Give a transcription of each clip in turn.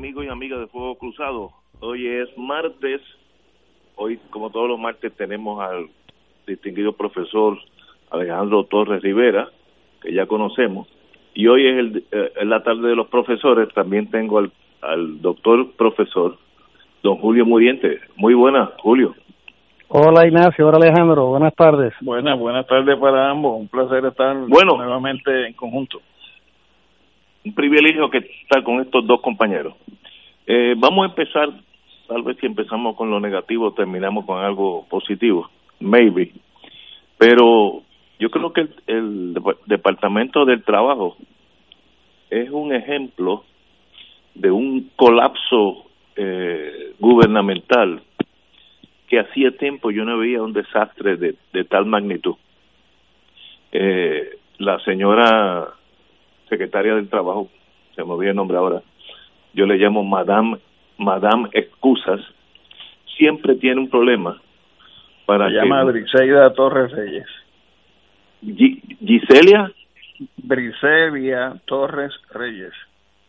amigos y amigas de Fuego Cruzado. Hoy es martes. Hoy, como todos los martes, tenemos al distinguido profesor Alejandro Torres Rivera, que ya conocemos. Y hoy es el, eh, la tarde de los profesores. También tengo al, al doctor profesor, don Julio Muriente. Muy buenas, Julio. Hola Ignacio, hola Alejandro, buenas tardes. Buenas, buenas tardes para ambos. Un placer estar bueno, nuevamente en conjunto un privilegio que estar con estos dos compañeros. Eh, vamos a empezar, tal vez si empezamos con lo negativo, terminamos con algo positivo, maybe. Pero yo creo que el, Departamento del Trabajo es un ejemplo de un colapso eh, gubernamental que hacía tiempo yo no veía un desastre de, de tal magnitud. Eh, la señora secretaria del Trabajo, se me olvidó el nombre ahora, yo le llamo Madame, Madame Excusas, siempre tiene un problema para Se llama Briseida Torres Reyes. Giselia Briselia Torres Reyes.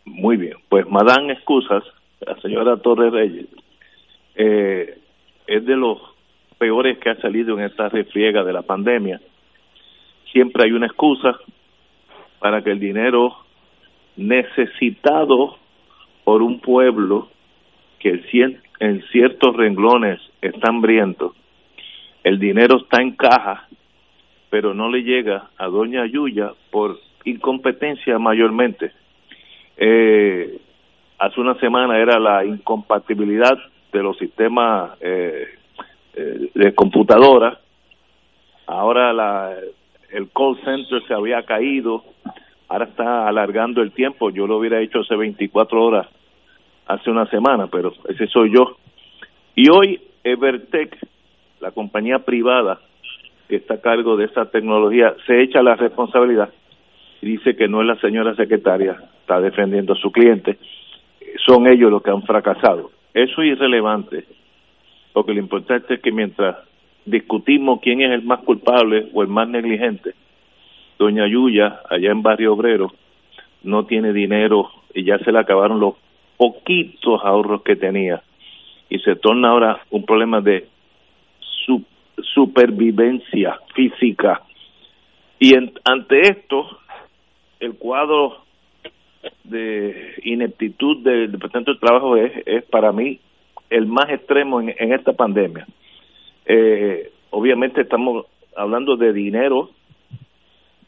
Muy bien, pues Madame Excusas, la señora Torres Reyes, eh, es de los peores que ha salido en esta refriega de la pandemia. Siempre hay una excusa, para que el dinero necesitado por un pueblo que en ciertos renglones está hambriento, el dinero está en caja, pero no le llega a Doña Yuya por incompetencia mayormente. Eh, hace una semana era la incompatibilidad de los sistemas eh, eh, de computadora, ahora la el call center se había caído, ahora está alargando el tiempo, yo lo hubiera hecho hace 24 horas, hace una semana, pero ese soy yo. Y hoy Evertech, la compañía privada que está a cargo de esa tecnología, se echa la responsabilidad y dice que no es la señora secretaria, está defendiendo a su cliente, son ellos los que han fracasado. Eso es irrelevante, porque lo importante es que mientras discutimos quién es el más culpable o el más negligente. Doña Yuya, allá en Barrio Obrero, no tiene dinero y ya se le acabaron los poquitos ahorros que tenía. Y se torna ahora un problema de supervivencia física. Y ante esto, el cuadro de ineptitud del Departamento de Trabajo es, es para mí el más extremo en esta pandemia eh, obviamente estamos hablando de dinero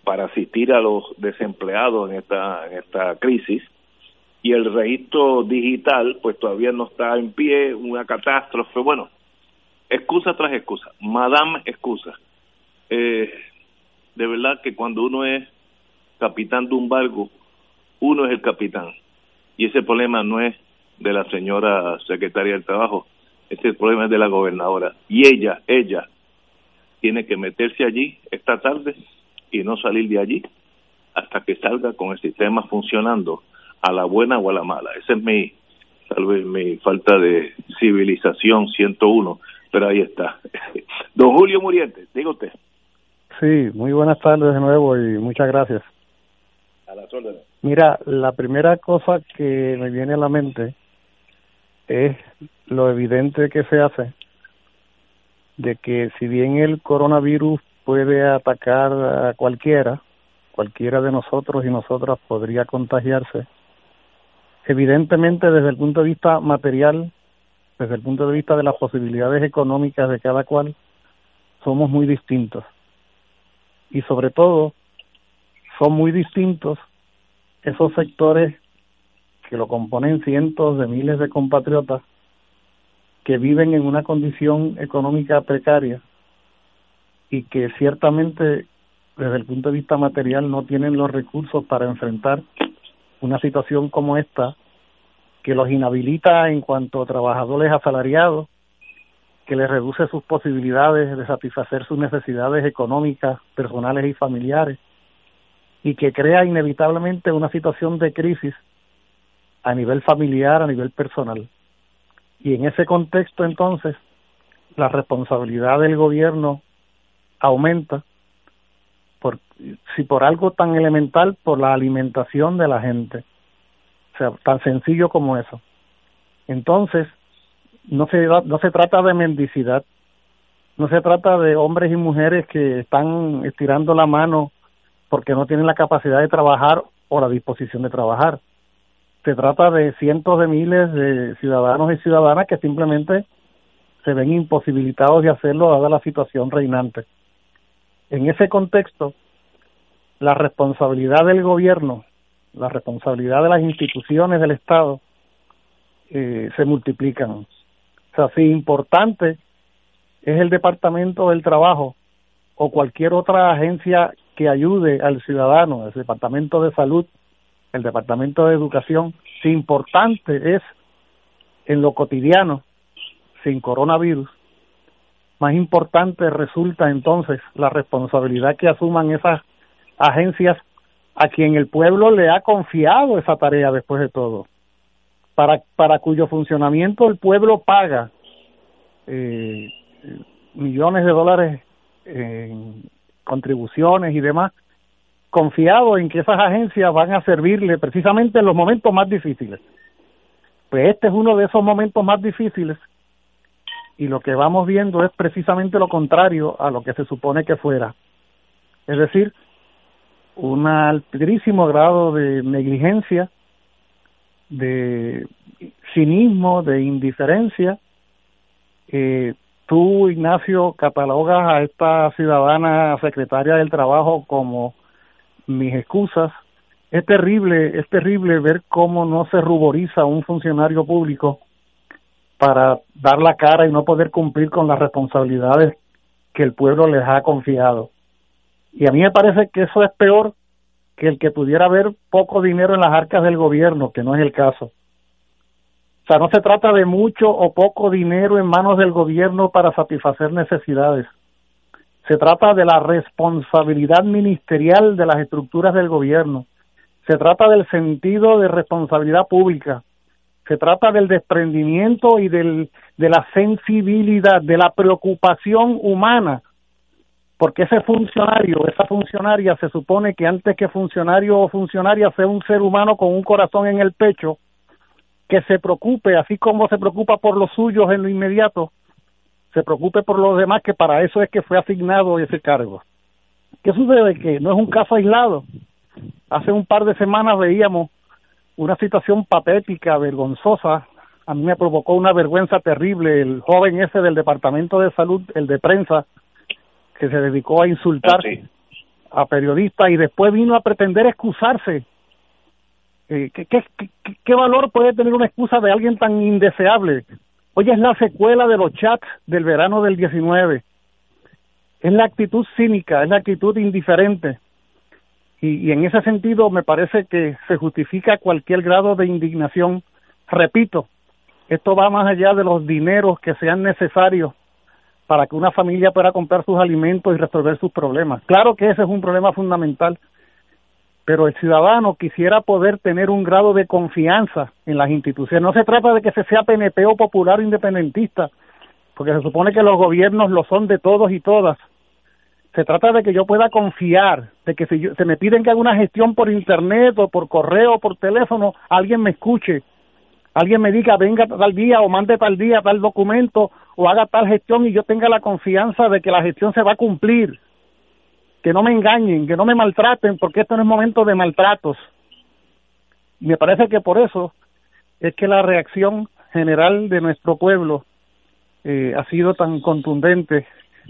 para asistir a los desempleados en esta en esta crisis y el registro digital pues todavía no está en pie, una catástrofe, bueno, excusa tras excusa, madame excusa. Eh, de verdad que cuando uno es capitán de un barco, uno es el capitán. Y ese problema no es de la señora secretaria del Trabajo, este problema es de la gobernadora. Y ella, ella, tiene que meterse allí esta tarde y no salir de allí hasta que salga con el sistema funcionando a la buena o a la mala. Esa es mi, tal vez mi falta de civilización 101, pero ahí está. Don Julio Muriente, diga usted. Sí, muy buenas tardes de nuevo y muchas gracias. A las órdenes. Mira, la primera cosa que me viene a la mente es lo evidente que se hace de que si bien el coronavirus puede atacar a cualquiera, cualquiera de nosotros y nosotras podría contagiarse, Evidentemente, desde el punto de vista material, desde el punto de vista de las posibilidades económicas de cada cual, somos muy distintos. Y sobre todo, son muy distintos esos sectores que lo componen cientos de miles de compatriotas que viven en una condición económica precaria y que ciertamente desde el punto de vista material no tienen los recursos para enfrentar una situación como esta que los inhabilita en cuanto a trabajadores asalariados, que les reduce sus posibilidades de satisfacer sus necesidades económicas, personales y familiares, y que crea inevitablemente una situación de crisis a nivel familiar, a nivel personal. Y en ese contexto entonces, la responsabilidad del gobierno aumenta por si por algo tan elemental por la alimentación de la gente. O sea, tan sencillo como eso. Entonces, no se no se trata de mendicidad, no se trata de hombres y mujeres que están estirando la mano porque no tienen la capacidad de trabajar o la disposición de trabajar. Se trata de cientos de miles de ciudadanos y ciudadanas que simplemente se ven imposibilitados de hacerlo dada la situación reinante. En ese contexto, la responsabilidad del gobierno, la responsabilidad de las instituciones del Estado eh, se multiplican. O sea, si importante es el Departamento del Trabajo o cualquier otra agencia que ayude al ciudadano, el Departamento de Salud, el Departamento de Educación, si importante es en lo cotidiano, sin coronavirus, más importante resulta entonces la responsabilidad que asuman esas agencias a quien el pueblo le ha confiado esa tarea después de todo, para, para cuyo funcionamiento el pueblo paga eh, millones de dólares en contribuciones y demás, confiado en que esas agencias van a servirle precisamente en los momentos más difíciles. Pues este es uno de esos momentos más difíciles y lo que vamos viendo es precisamente lo contrario a lo que se supone que fuera. Es decir, un altísimo grado de negligencia, de cinismo, de indiferencia. Eh, tú, Ignacio, catalogas a esta ciudadana secretaria del Trabajo como mis excusas. Es terrible, es terrible ver cómo no se ruboriza un funcionario público para dar la cara y no poder cumplir con las responsabilidades que el pueblo les ha confiado. Y a mí me parece que eso es peor que el que pudiera haber poco dinero en las arcas del gobierno, que no es el caso. O sea, no se trata de mucho o poco dinero en manos del gobierno para satisfacer necesidades. Se trata de la responsabilidad ministerial de las estructuras del gobierno. Se trata del sentido de responsabilidad pública. Se trata del desprendimiento y del, de la sensibilidad, de la preocupación humana porque ese funcionario, esa funcionaria se supone que antes que funcionario o funcionaria sea un ser humano con un corazón en el pecho, que se preocupe, así como se preocupa por los suyos en lo inmediato, se preocupe por los demás, que para eso es que fue asignado ese cargo. ¿Qué sucede? Que no es un caso aislado. Hace un par de semanas veíamos una situación patética, vergonzosa. A mí me provocó una vergüenza terrible el joven ese del Departamento de Salud, el de prensa, que se dedicó a insultar a periodistas y después vino a pretender excusarse. Eh, ¿qué, qué, qué, valor puede tener una excusa de alguien tan indeseable? Hoy es la secuela de los chats del verano del 19. Es la actitud cínica, es la actitud indiferente. Y, y en ese sentido me parece que se justifica cualquier grado de indignación. Repito, esto va más allá de los dineros que sean necesarios para que una familia pueda comprar sus alimentos y resolver sus problemas. Claro que ese es un problema fundamental, pero el ciudadano quisiera poder tener un grado de confianza en las instituciones. No se trata de que se sea PNP o popular o independentista, porque se supone que los gobiernos lo son de todos y todas. Se trata de que yo pueda confiar, de que si yo, se me piden que haga una gestión por internet o por correo o por teléfono, alguien me escuche, alguien me diga venga tal día o mande tal día tal documento o haga tal gestión y yo tenga la confianza de que la gestión se va a cumplir. Que no me engañen, que no me maltraten, porque esto no es momento de maltratos. Me parece que por eso es que la reacción general de nuestro pueblo eh, ha sido tan contundente,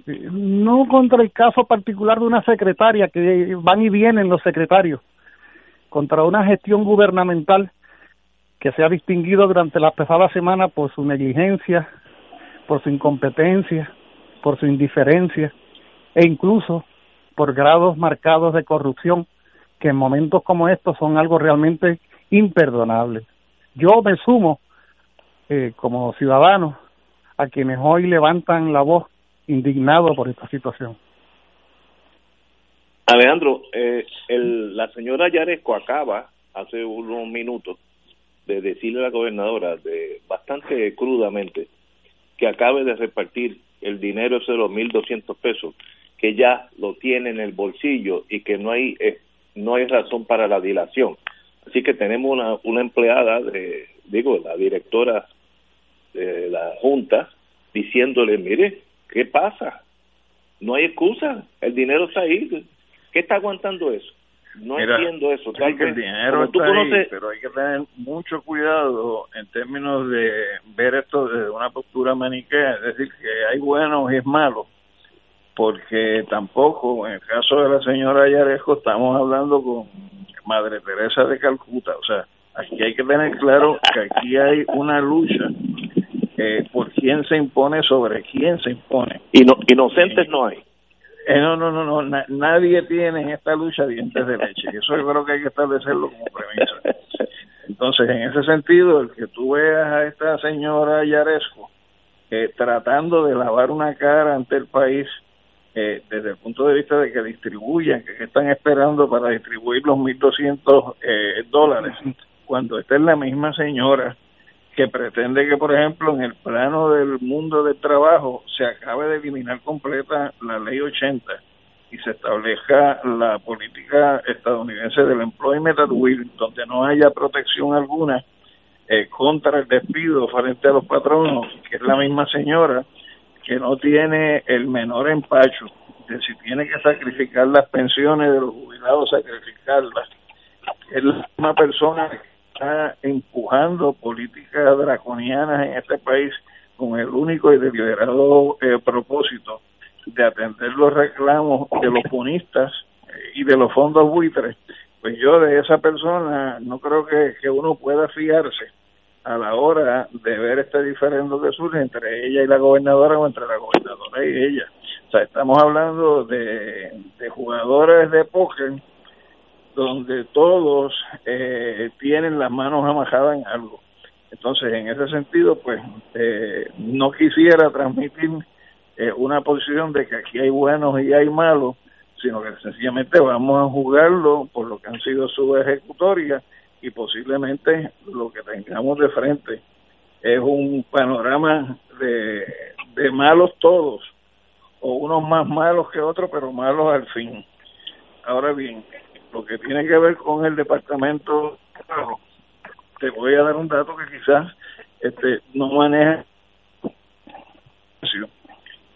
no contra el caso particular de una secretaria, que van y vienen los secretarios, contra una gestión gubernamental que se ha distinguido durante la pasada semana por su negligencia, por su incompetencia, por su indiferencia e incluso por grados marcados de corrupción que en momentos como estos son algo realmente imperdonable. Yo me sumo eh, como ciudadano a quienes hoy levantan la voz indignado por esta situación. Alejandro, eh, el, la señora Yaresco acaba hace unos minutos de decirle a la gobernadora de bastante crudamente que acabe de repartir el dinero de los 1.200 pesos que ya lo tiene en el bolsillo y que no hay eh, no hay razón para la dilación. Así que tenemos una, una empleada, de, digo, la directora de la Junta, diciéndole, mire, ¿qué pasa? No hay excusa, el dinero está ahí. ¿Qué está aguantando eso? No entiendo eso. Tal que el dinero está ahí, pero hay que tener mucho cuidado en términos de ver esto desde una postura maniquea, es decir, que hay buenos y es malo porque tampoco, en el caso de la señora Yarejo, estamos hablando con Madre Teresa de Calcuta, o sea, aquí hay que tener claro que aquí hay una lucha eh, por quién se impone sobre quién se impone. Y no, inocentes no hay. Eh, no, no, no, no nadie tiene en esta lucha dientes de leche. Eso yo creo que hay que establecerlo como premisa. Entonces, en ese sentido, el que tú veas a esta señora Yaresco eh, tratando de lavar una cara ante el país eh, desde el punto de vista de que distribuyan, que están esperando para distribuir los 1.200 eh, dólares, cuando esta es la misma señora que pretende que, por ejemplo, en el plano del mundo del trabajo se acabe de eliminar completa la ley 80 y se establezca la política estadounidense del employment at will, donde no haya protección alguna eh, contra el despido frente a los patronos, que es la misma señora que no tiene el menor empacho de si tiene que sacrificar las pensiones de los jubilados, sacrificarlas. Es la misma persona que está empujando políticas draconianas en este país con el único y deliberado eh, propósito de atender los reclamos de los punistas eh, y de los fondos buitres. Pues yo de esa persona no creo que, que uno pueda fiarse a la hora de ver este diferendo que surge entre ella y la gobernadora o entre la gobernadora y ella. O sea, estamos hablando de, jugadores de póker donde todos eh, tienen las manos amajadas en algo. Entonces, en ese sentido, pues, eh, no quisiera transmitir eh, una posición de que aquí hay buenos y hay malos, sino que sencillamente vamos a jugarlo por lo que han sido sus ejecutorias y posiblemente lo que tengamos de frente es un panorama de, de malos todos, o unos más malos que otros, pero malos al fin. Ahora bien, lo que tiene que ver con el departamento, te voy a dar un dato que quizás este no maneja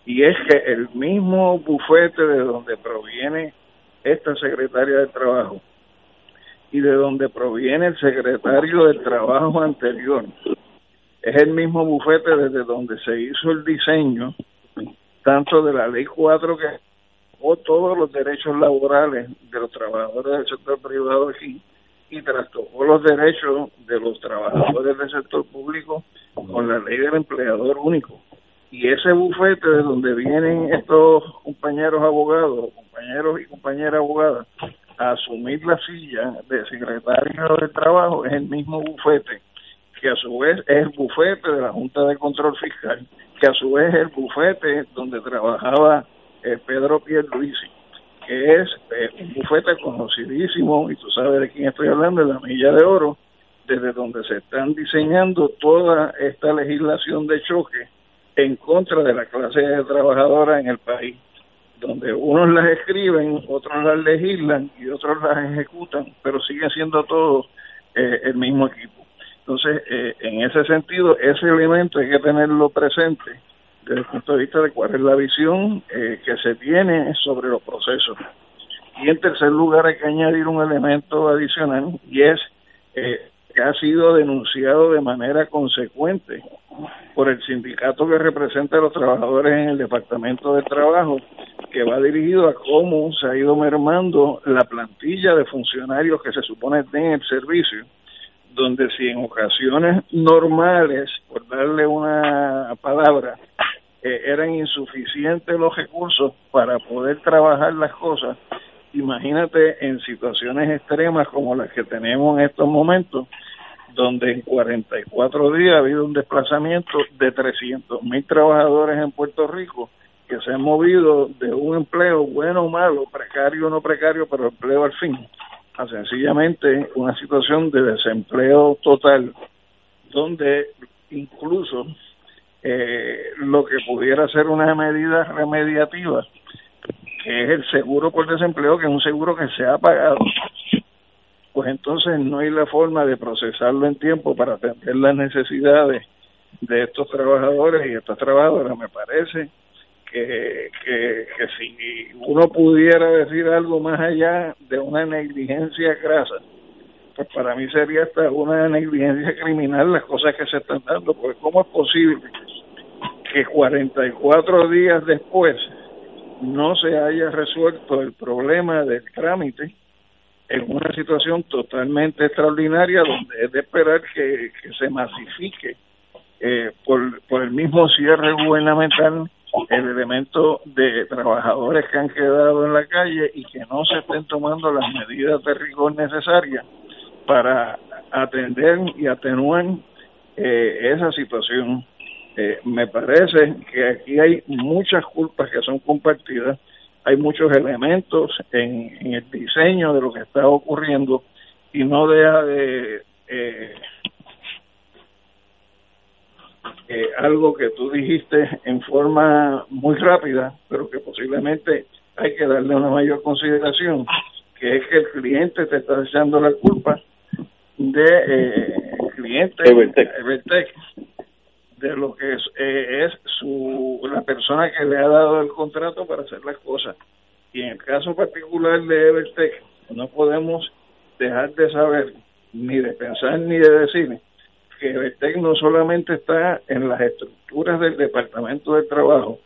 y es que el mismo bufete de donde proviene esta secretaria de trabajo y de donde proviene el secretario del trabajo anterior. Es el mismo bufete desde donde se hizo el diseño, tanto de la ley 4 que o todos los derechos laborales de los trabajadores del sector privado aquí y trastocó los derechos de los trabajadores del sector público con la ley del empleador único. Y ese bufete de donde vienen estos compañeros abogados, compañeros y compañeras abogadas, asumir la silla de secretario de Trabajo es el mismo bufete, que a su vez es el bufete de la Junta de Control Fiscal, que a su vez es el bufete donde trabajaba eh, Pedro Pierluisi, que es eh, un bufete conocidísimo, y tú sabes de quién estoy hablando, de la Milla de Oro, desde donde se están diseñando toda esta legislación de choque en contra de la clase trabajadora en el país donde unos las escriben, otros las legislan y otros las ejecutan, pero siguen siendo todos eh, el mismo equipo. Entonces, eh, en ese sentido, ese elemento hay que tenerlo presente desde el punto de vista de cuál es la visión eh, que se tiene sobre los procesos. Y en tercer lugar hay que añadir un elemento adicional y es que ha sido denunciado de manera consecuente por el sindicato que representa a los trabajadores en el Departamento de Trabajo, que va dirigido a cómo se ha ido mermando la plantilla de funcionarios que se supone en el servicio, donde si en ocasiones normales, por darle una palabra, eh, eran insuficientes los recursos para poder trabajar las cosas, imagínate en situaciones extremas como las que tenemos en estos momentos, donde en 44 días ha habido un desplazamiento de 300 mil trabajadores en Puerto Rico que se han movido de un empleo bueno o malo, precario o no precario, pero empleo al fin, a sencillamente una situación de desempleo total, donde incluso eh, lo que pudiera ser una medida remediativa, que es el seguro por desempleo, que es un seguro que se ha pagado, pues entonces no hay la forma de procesarlo en tiempo para atender las necesidades de estos trabajadores y estas trabajadoras. Me parece que, que, si uno pudiera decir algo más allá de una negligencia grasa, pues para mí sería hasta una negligencia criminal las cosas que se están dando, porque ¿cómo es posible que 44 días después no se haya resuelto el problema del trámite en una situación totalmente extraordinaria donde es de esperar que, se masifique eh, por, por el mismo cierre gubernamental el elemento de trabajadores que han quedado en la calle y que no se estén tomando las medidas de rigor necesarias para atender y atenuar eh, esa situación. Eh, me parece que aquí hay muchas culpas que son compartidas hay muchos elementos en, el diseño de lo que está ocurriendo y no deja de eh, eh, algo que tú dijiste en forma muy rápida, pero que posiblemente hay que darle una mayor consideración, que es que el cliente te está echando la culpa de eh, el cliente Evertech de lo que es, eh, es su la persona que le ha dado el contrato para hacer las cosas. Y en el caso particular de Evertech, no podemos dejar de saber, ni de pensar, ni de decir que Evertech no solamente está en las estructuras del Departamento de Trabajo,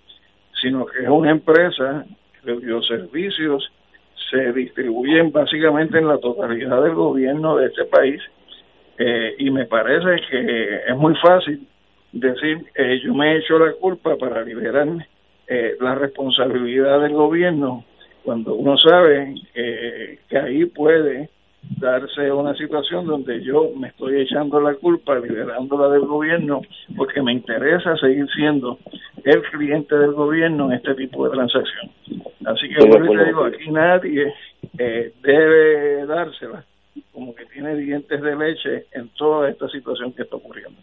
sino que es una empresa cuyos servicios se distribuyen básicamente en la totalidad del gobierno de este país. Eh, y me parece que es muy fácil decir, eh, yo me he hecho la culpa para liberar eh, la responsabilidad del gobierno, cuando uno sabe eh, que ahí puede darse una situación donde yo me estoy echando la culpa, liberándola del gobierno, porque me interesa seguir siendo el cliente del gobierno en este tipo de transacción. Así que yo te digo, aquí nadie eh, debe dársela como que tiene dientes de leche en toda esta situación que está ocurriendo.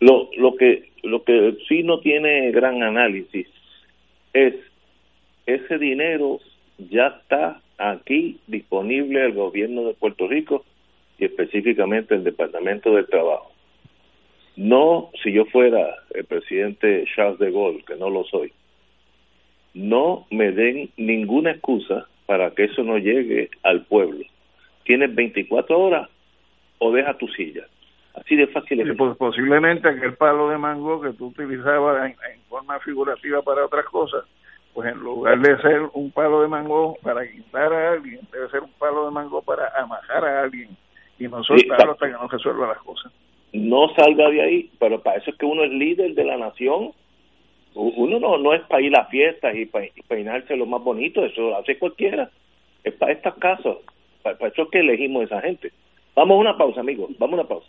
Lo, lo que lo que sí no tiene gran análisis es ese dinero ya está aquí disponible al gobierno de Puerto Rico y específicamente el Departamento de Trabajo. No, si yo fuera el presidente Charles de Gaulle, que no lo soy, no me den ninguna excusa para que eso no llegue al pueblo. Tienes 24 horas o deja tu silla. Así de fácil es. pues posiblemente aquel palo de mango que tú utilizabas en, forma figurativa para otras cosas, pues en lugar de ser un palo de mango para guindar a alguien, debe ser un palo de mango para amajar a alguien y no soltarlo hasta que no resuelva las cosas. No salga de ahí, pero para eso es que uno es líder de la nación. Uno no, no es para ir a fiestas y para peinarse lo más bonito, eso lo hace cualquiera. Es para estas casos, para, para eso es que elegimos a esa gente. Vamos a una pausa, amigos, vamos a una pausa.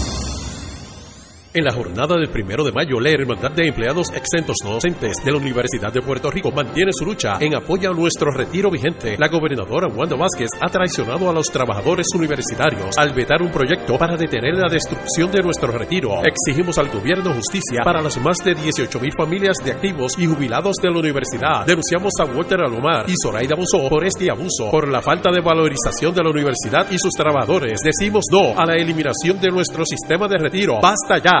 En la jornada del primero de mayo, la Hermandad de Empleados Exentos No Docentes de la Universidad de Puerto Rico mantiene su lucha en apoyo a nuestro retiro vigente. La gobernadora Wanda Vázquez ha traicionado a los trabajadores universitarios al vetar un proyecto para detener la destrucción de nuestro retiro. Exigimos al gobierno justicia para las más de 18 mil familias de activos y jubilados de la universidad. Denunciamos a Walter Alomar y Zoraida Abusó por este abuso, por la falta de valorización de la universidad y sus trabajadores. Decimos no a la eliminación de nuestro sistema de retiro. ¡Basta ya!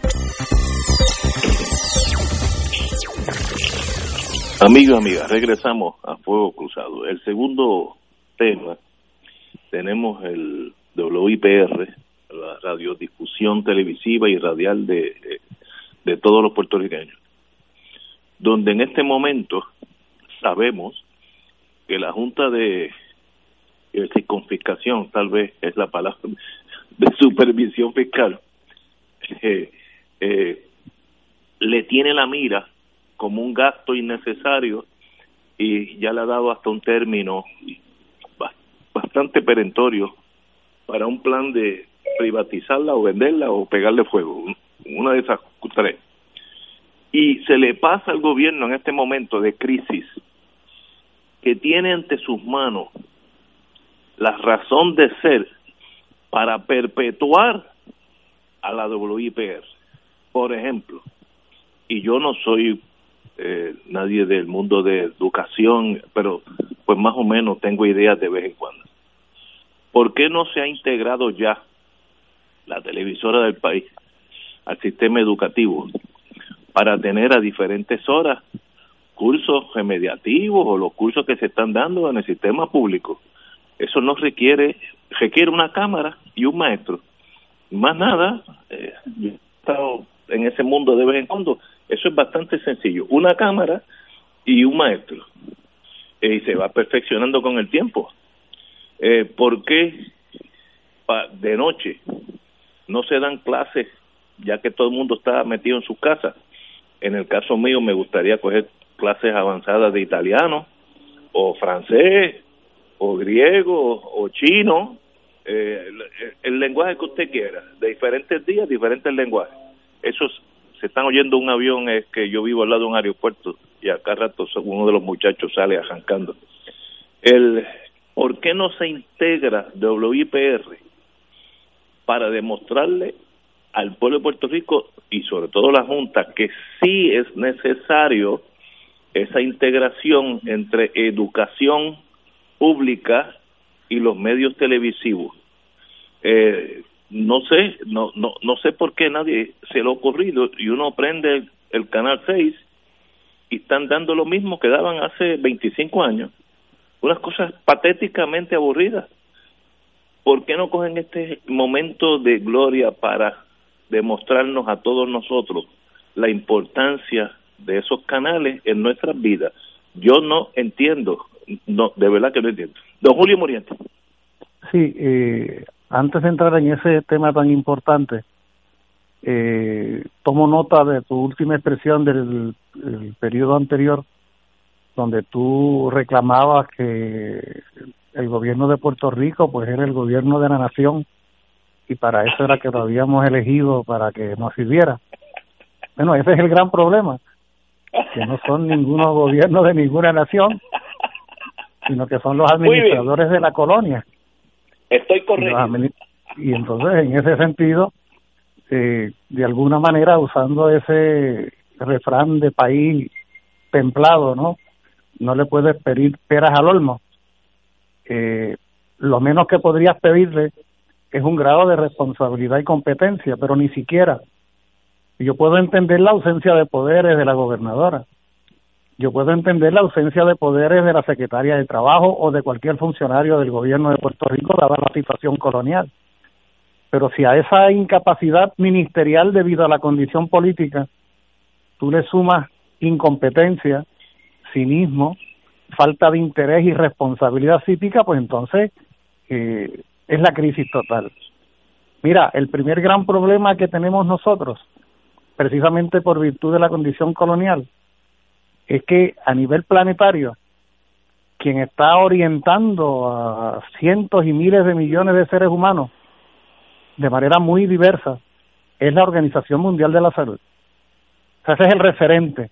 Amigos, amigas, regresamos a Fuego Cruzado. El segundo tema, tenemos el WIPR, la radiodifusión televisiva y radial de, de todos los puertorriqueños, donde en este momento sabemos que la Junta de, de confiscación, tal vez es la palabra, de supervisión fiscal, eh, eh, le tiene la mira como un gasto innecesario y ya le ha dado hasta un término bastante perentorio para un plan de privatizarla o venderla o pegarle fuego, una de esas tres. Y se le pasa al gobierno en este momento de crisis que tiene ante sus manos la razón de ser para perpetuar a la WIPR. Por ejemplo, y yo no soy eh, nadie del mundo de educación, pero pues más o menos tengo ideas de vez en cuando. ¿Por qué no se ha integrado ya la televisora del país al sistema educativo para tener a diferentes horas cursos remediativos o los cursos que se están dando en el sistema público? Eso no requiere, requiere una cámara y un maestro. Más nada, eh, yo he estado en ese mundo de vez en cuando eso es bastante sencillo. Una cámara y un maestro. y se va perfeccionando con el tiempo. Eh, ¿Por qué de noche no se dan clases ya que todo el mundo está metido en su casa? En el caso mío me gustaría coger clases avanzadas de italiano o francés o griego o chino, eh, el, el lenguaje que usted quiera, de diferentes días, diferentes lenguajes. Eso se están oyendo un avión es que yo vivo al lado de un aeropuerto y acá rato uno de los muchachos sale arrancando. El, ¿Por qué no se integra WIPR para demostrarle al pueblo de Puerto Rico y sobre todo la Junta que sí es necesario esa integración entre educación pública y los medios televisivos? Eh, no sé, no, no, no sé por qué nadie se lo ha ocurrido y uno prende el, canal 6 y están dando lo mismo que daban hace 25 años. Unas cosas patéticamente aburridas. ¿Por qué no cogen este momento de gloria para demostrarnos a todos nosotros la importancia de esos canales en nuestras vidas? Yo no entiendo, no, de verdad que no entiendo. Don Julio Moriente. Sí, eh, antes de entrar en ese tema tan importante, eh, tomo nota de tu última expresión del periodo anterior, donde tú reclamabas que el gobierno de Puerto Rico pues era el gobierno de la nación y para eso era que lo habíamos elegido para que nos sirviera. Bueno, ese es el gran problema, que no son ninguno gobierno de ninguna nación, sino que son los administradores de la colonia. Estoy correcto. Y entonces, en ese sentido, eh, de alguna manera usando ese refrán de país templado, ¿no? No le puedes pedir peras al olmo. Eh, lo menos que podrías pedirle es un grado de responsabilidad y competencia, pero ni siquiera. Yo puedo entender la ausencia de poderes de la gobernadora. Yo puedo entender la ausencia de poderes de la secretaria de Trabajo o de cualquier funcionario del gobierno de Puerto Rico, dada la situación colonial. Pero si a esa incapacidad ministerial debido a la condición política tú le sumas incompetencia, cinismo, falta de interés y responsabilidad cívica, pues entonces eh, es la crisis total. Mira, el primer gran problema que tenemos nosotros, precisamente por virtud de la condición colonial, es que a nivel planetario, quien está orientando a cientos y miles de millones de seres humanos de manera muy diversa es la Organización Mundial de la Salud. O sea, ese es el referente.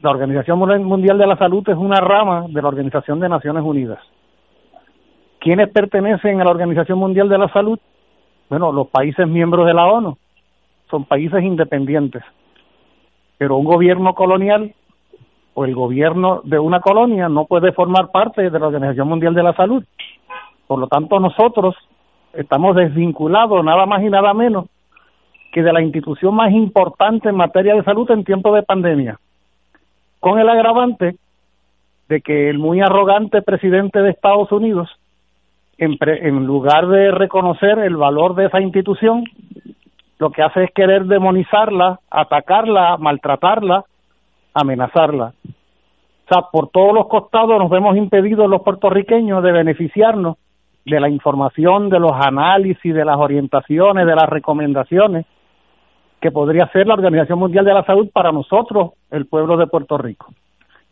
La Organización Mundial de la Salud es una rama de la Organización de Naciones Unidas. ¿Quiénes pertenecen a la Organización Mundial de la Salud? Bueno, los países miembros de la ONU. Son países independientes. Pero un gobierno colonial o el gobierno de una colonia no puede formar parte de la Organización Mundial de la Salud. Por lo tanto, nosotros estamos desvinculados nada más y nada menos que de la institución más importante en materia de salud en tiempo de pandemia, con el agravante de que el muy arrogante presidente de Estados Unidos, en, en lugar de reconocer el valor de esa institución, lo que hace es querer demonizarla, atacarla, maltratarla, amenazarla. O sea, por todos los costados nos vemos impedidos los puertorriqueños de beneficiarnos de la información, de los análisis, de las orientaciones, de las recomendaciones que podría ser la Organización Mundial de la Salud para nosotros, el pueblo de Puerto Rico.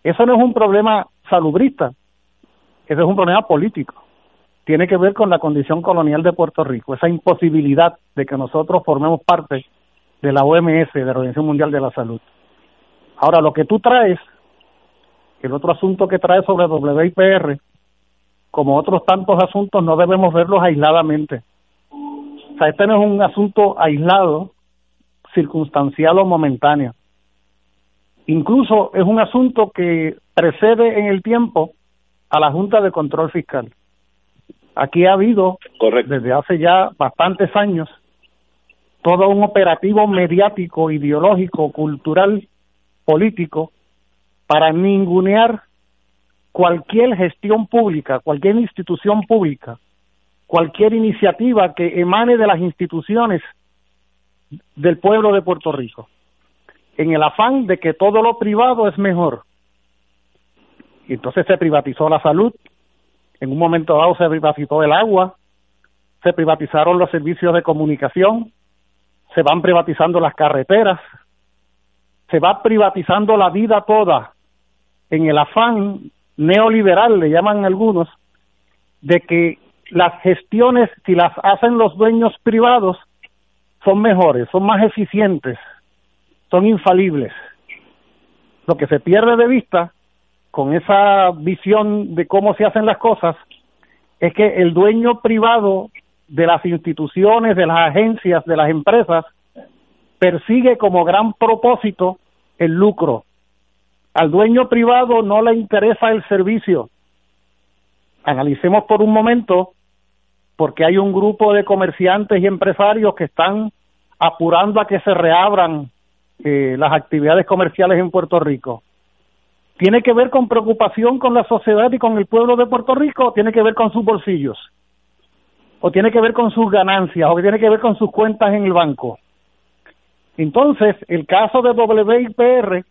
Eso no es un problema salubrista, eso es un problema político. Tiene que ver con la condición colonial de Puerto Rico, esa imposibilidad de que nosotros formemos parte de la OMS, de la Organización Mundial de la Salud. Ahora, lo que tú traes, el otro asunto que traes sobre WIPR, como otros tantos asuntos, no debemos verlos aisladamente. O sea, este no es un asunto aislado, circunstancial o momentáneo. Incluso es un asunto que precede en el tiempo a la Junta de Control Fiscal. Aquí ha habido, desde hace ya bastantes años, todo un operativo mediático, ideológico, cultural, político, para ningunear cualquier gestión pública, cualquier institución pública, cualquier iniciativa que emane de las instituciones del pueblo de Puerto Rico, en el afán de que todo lo privado es mejor. Entonces se privatizó la salud, en un momento dado se privatizó el agua, se privatizaron los servicios de comunicación, se van privatizando las carreteras, se va privatizando la vida toda en el afán neoliberal, le llaman algunos, de que las gestiones, si las hacen los dueños privados, son mejores, son más eficientes, son infalibles. Lo que se pierde de vista con esa visión de cómo se hacen las cosas es que el dueño privado de las instituciones, de las agencias, de las empresas, persigue como gran propósito el lucro. Al dueño privado no le interesa el servicio. Analicemos por un momento porque hay un grupo de comerciantes y empresarios que están apurando a que se reabran eh, las actividades comerciales en Puerto Rico. ¿Tiene que ver con preocupación con la sociedad y con el pueblo de Puerto Rico tiene que ver con sus bolsillos? ¿O tiene que ver con sus ganancias? ¿O tiene que ver con sus cuentas en el banco? Entonces, el caso de WIPR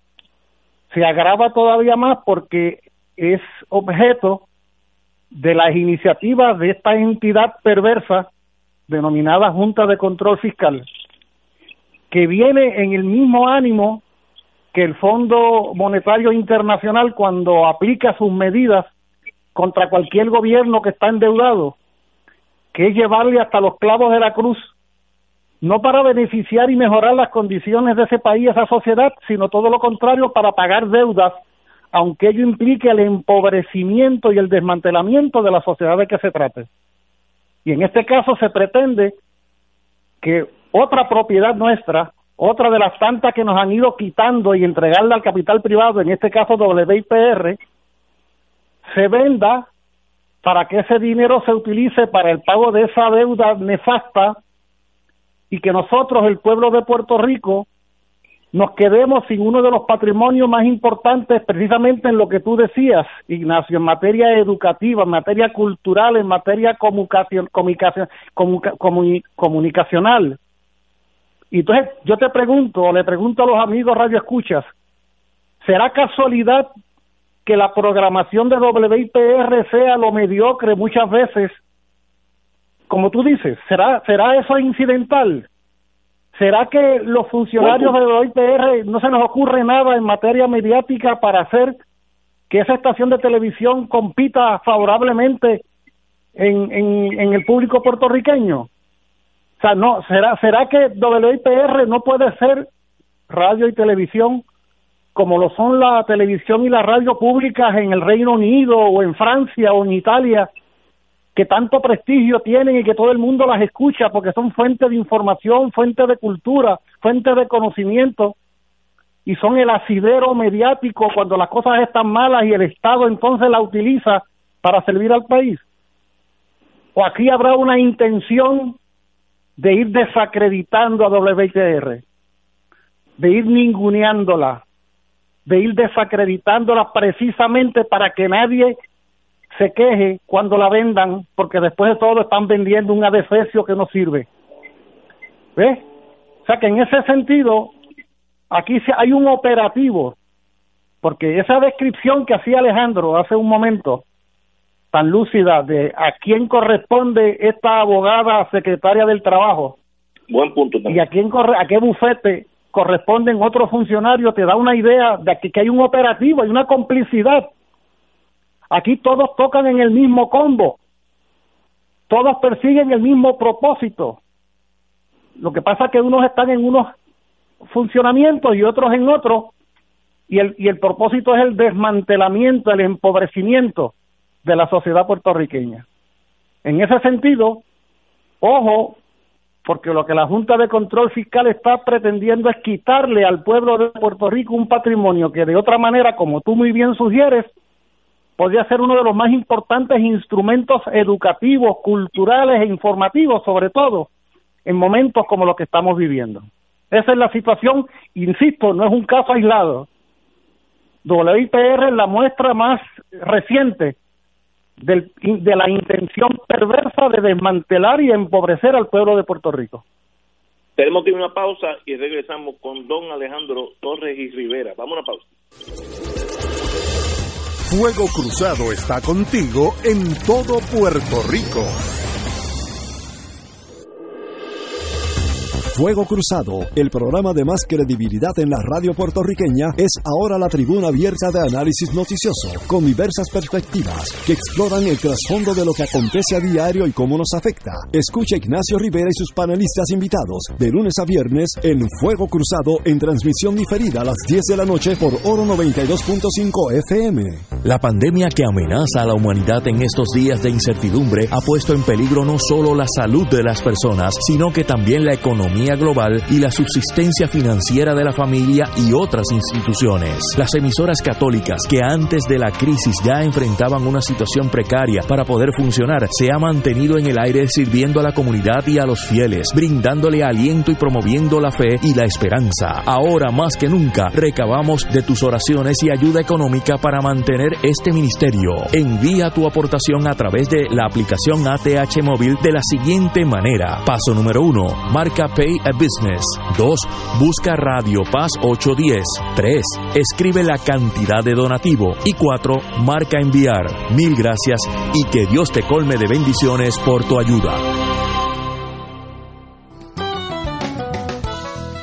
se agrava todavía más porque es objeto de las iniciativas de esta entidad perversa denominada Junta de Control Fiscal, que viene en el mismo ánimo que el Fondo Monetario Internacional cuando aplica sus medidas contra cualquier gobierno que está endeudado, que llevarle hasta los clavos de la cruz, no para beneficiar y mejorar las condiciones de ese país, esa sociedad, sino todo lo contrario, para pagar deudas aunque ello implique el empobrecimiento y el desmantelamiento de la sociedad de que se trate. Y en este caso se pretende que otra propiedad nuestra, otra de las tantas que nos han ido quitando y entregarla al capital privado, en este caso WIPR, se venda para que ese dinero se utilice para el pago de esa deuda nefasta y que nosotros, el pueblo de Puerto Rico, nos quedemos sin uno de los patrimonios más importantes precisamente en lo que tú decías, Ignacio, en materia educativa, en materia cultural, en materia comunicacional. Y entonces yo te pregunto, o le pregunto a los amigos Radio Escuchas, ¿será casualidad que la programación de WIPR sea lo mediocre muchas veces, como tú dices, ¿será, será eso incidental? ¿Será que los funcionarios de WIPR no se nos ocurre nada en materia mediática para hacer que esa estación de televisión compita favorablemente en, en, en el público puertorriqueño? Sea, no, ¿será, será que WIPR no puede ser radio y televisión como lo son la televisión y la radio públicas en el Reino Unido o en Francia o en Italia, que tanto prestigio tienen y que todo el mundo las escucha porque son fuente de información, fuente de cultura, fuente de conocimiento y son el asidero mediático cuando las cosas están malas y el Estado entonces la utiliza para servir al país. O aquí habrá una intención de ir desacreditando a WTR, de ir ninguneándola, de ir desacreditándola precisamente para que nadie se queje cuando la vendan, porque después de todo están vendiendo un adefesio que no sirve. ¿Ves? O sea que en ese sentido, aquí hay un operativo, porque esa descripción que hacía Alejandro hace un momento, tan lúcida, de a quién corresponde esta abogada secretaria del trabajo, Buen punto y a quién corre, a qué bufete corresponden otros funcionarios, te da una idea de que, que hay un operativo, hay una complicidad. Aquí todos tocan en el mismo combo, todos persiguen el mismo propósito. Lo que pasa es que unos están en unos funcionamientos y otros en otros, y el, y el propósito es el desmantelamiento, el empobrecimiento de la sociedad puertorriqueña. En ese sentido, ojo porque lo que la Junta de Control Fiscal está pretendiendo es quitarle al pueblo de Puerto Rico un patrimonio que de otra manera, como tú muy bien sugieres, podría ser uno de los más importantes instrumentos educativos, culturales e informativos, sobre todo en momentos como los que estamos viviendo. Esa es la situación, insisto, no es un caso aislado. WIPR es la muestra más reciente del, de la intención perversa de desmantelar y empobrecer al pueblo de Puerto Rico. Tenemos que ir a una pausa y regresamos con don Alejandro Torres y Rivera. Vamos a una pausa. Fuego Cruzado está contigo en todo Puerto Rico. Fuego Cruzado, el programa de más credibilidad en la radio puertorriqueña, es ahora la tribuna abierta de análisis noticioso, con diversas perspectivas que exploran el trasfondo de lo que acontece a diario y cómo nos afecta. Escucha Ignacio Rivera y sus panelistas invitados de lunes a viernes en Fuego Cruzado en transmisión diferida a las 10 de la noche por Oro 92.5 FM. La pandemia que amenaza a la humanidad en estos días de incertidumbre ha puesto en peligro no solo la salud de las personas, sino que también la economía global y la subsistencia financiera de la familia y otras instituciones. Las emisoras católicas que antes de la crisis ya enfrentaban una situación precaria para poder funcionar se ha mantenido en el aire sirviendo a la comunidad y a los fieles, brindándole aliento y promoviendo la fe y la esperanza. Ahora más que nunca recabamos de tus oraciones y ayuda económica para mantener este ministerio. Envía tu aportación a través de la aplicación ATH móvil de la siguiente manera. Paso número uno, marca Pay a Business. 2. Busca Radio Paz 810. 3. Escribe la cantidad de donativo. Y 4. Marca enviar. Mil gracias y que Dios te colme de bendiciones por tu ayuda.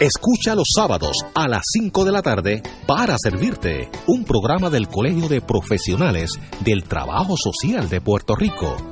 Escucha los sábados a las 5 de la tarde para servirte un programa del Colegio de Profesionales del Trabajo Social de Puerto Rico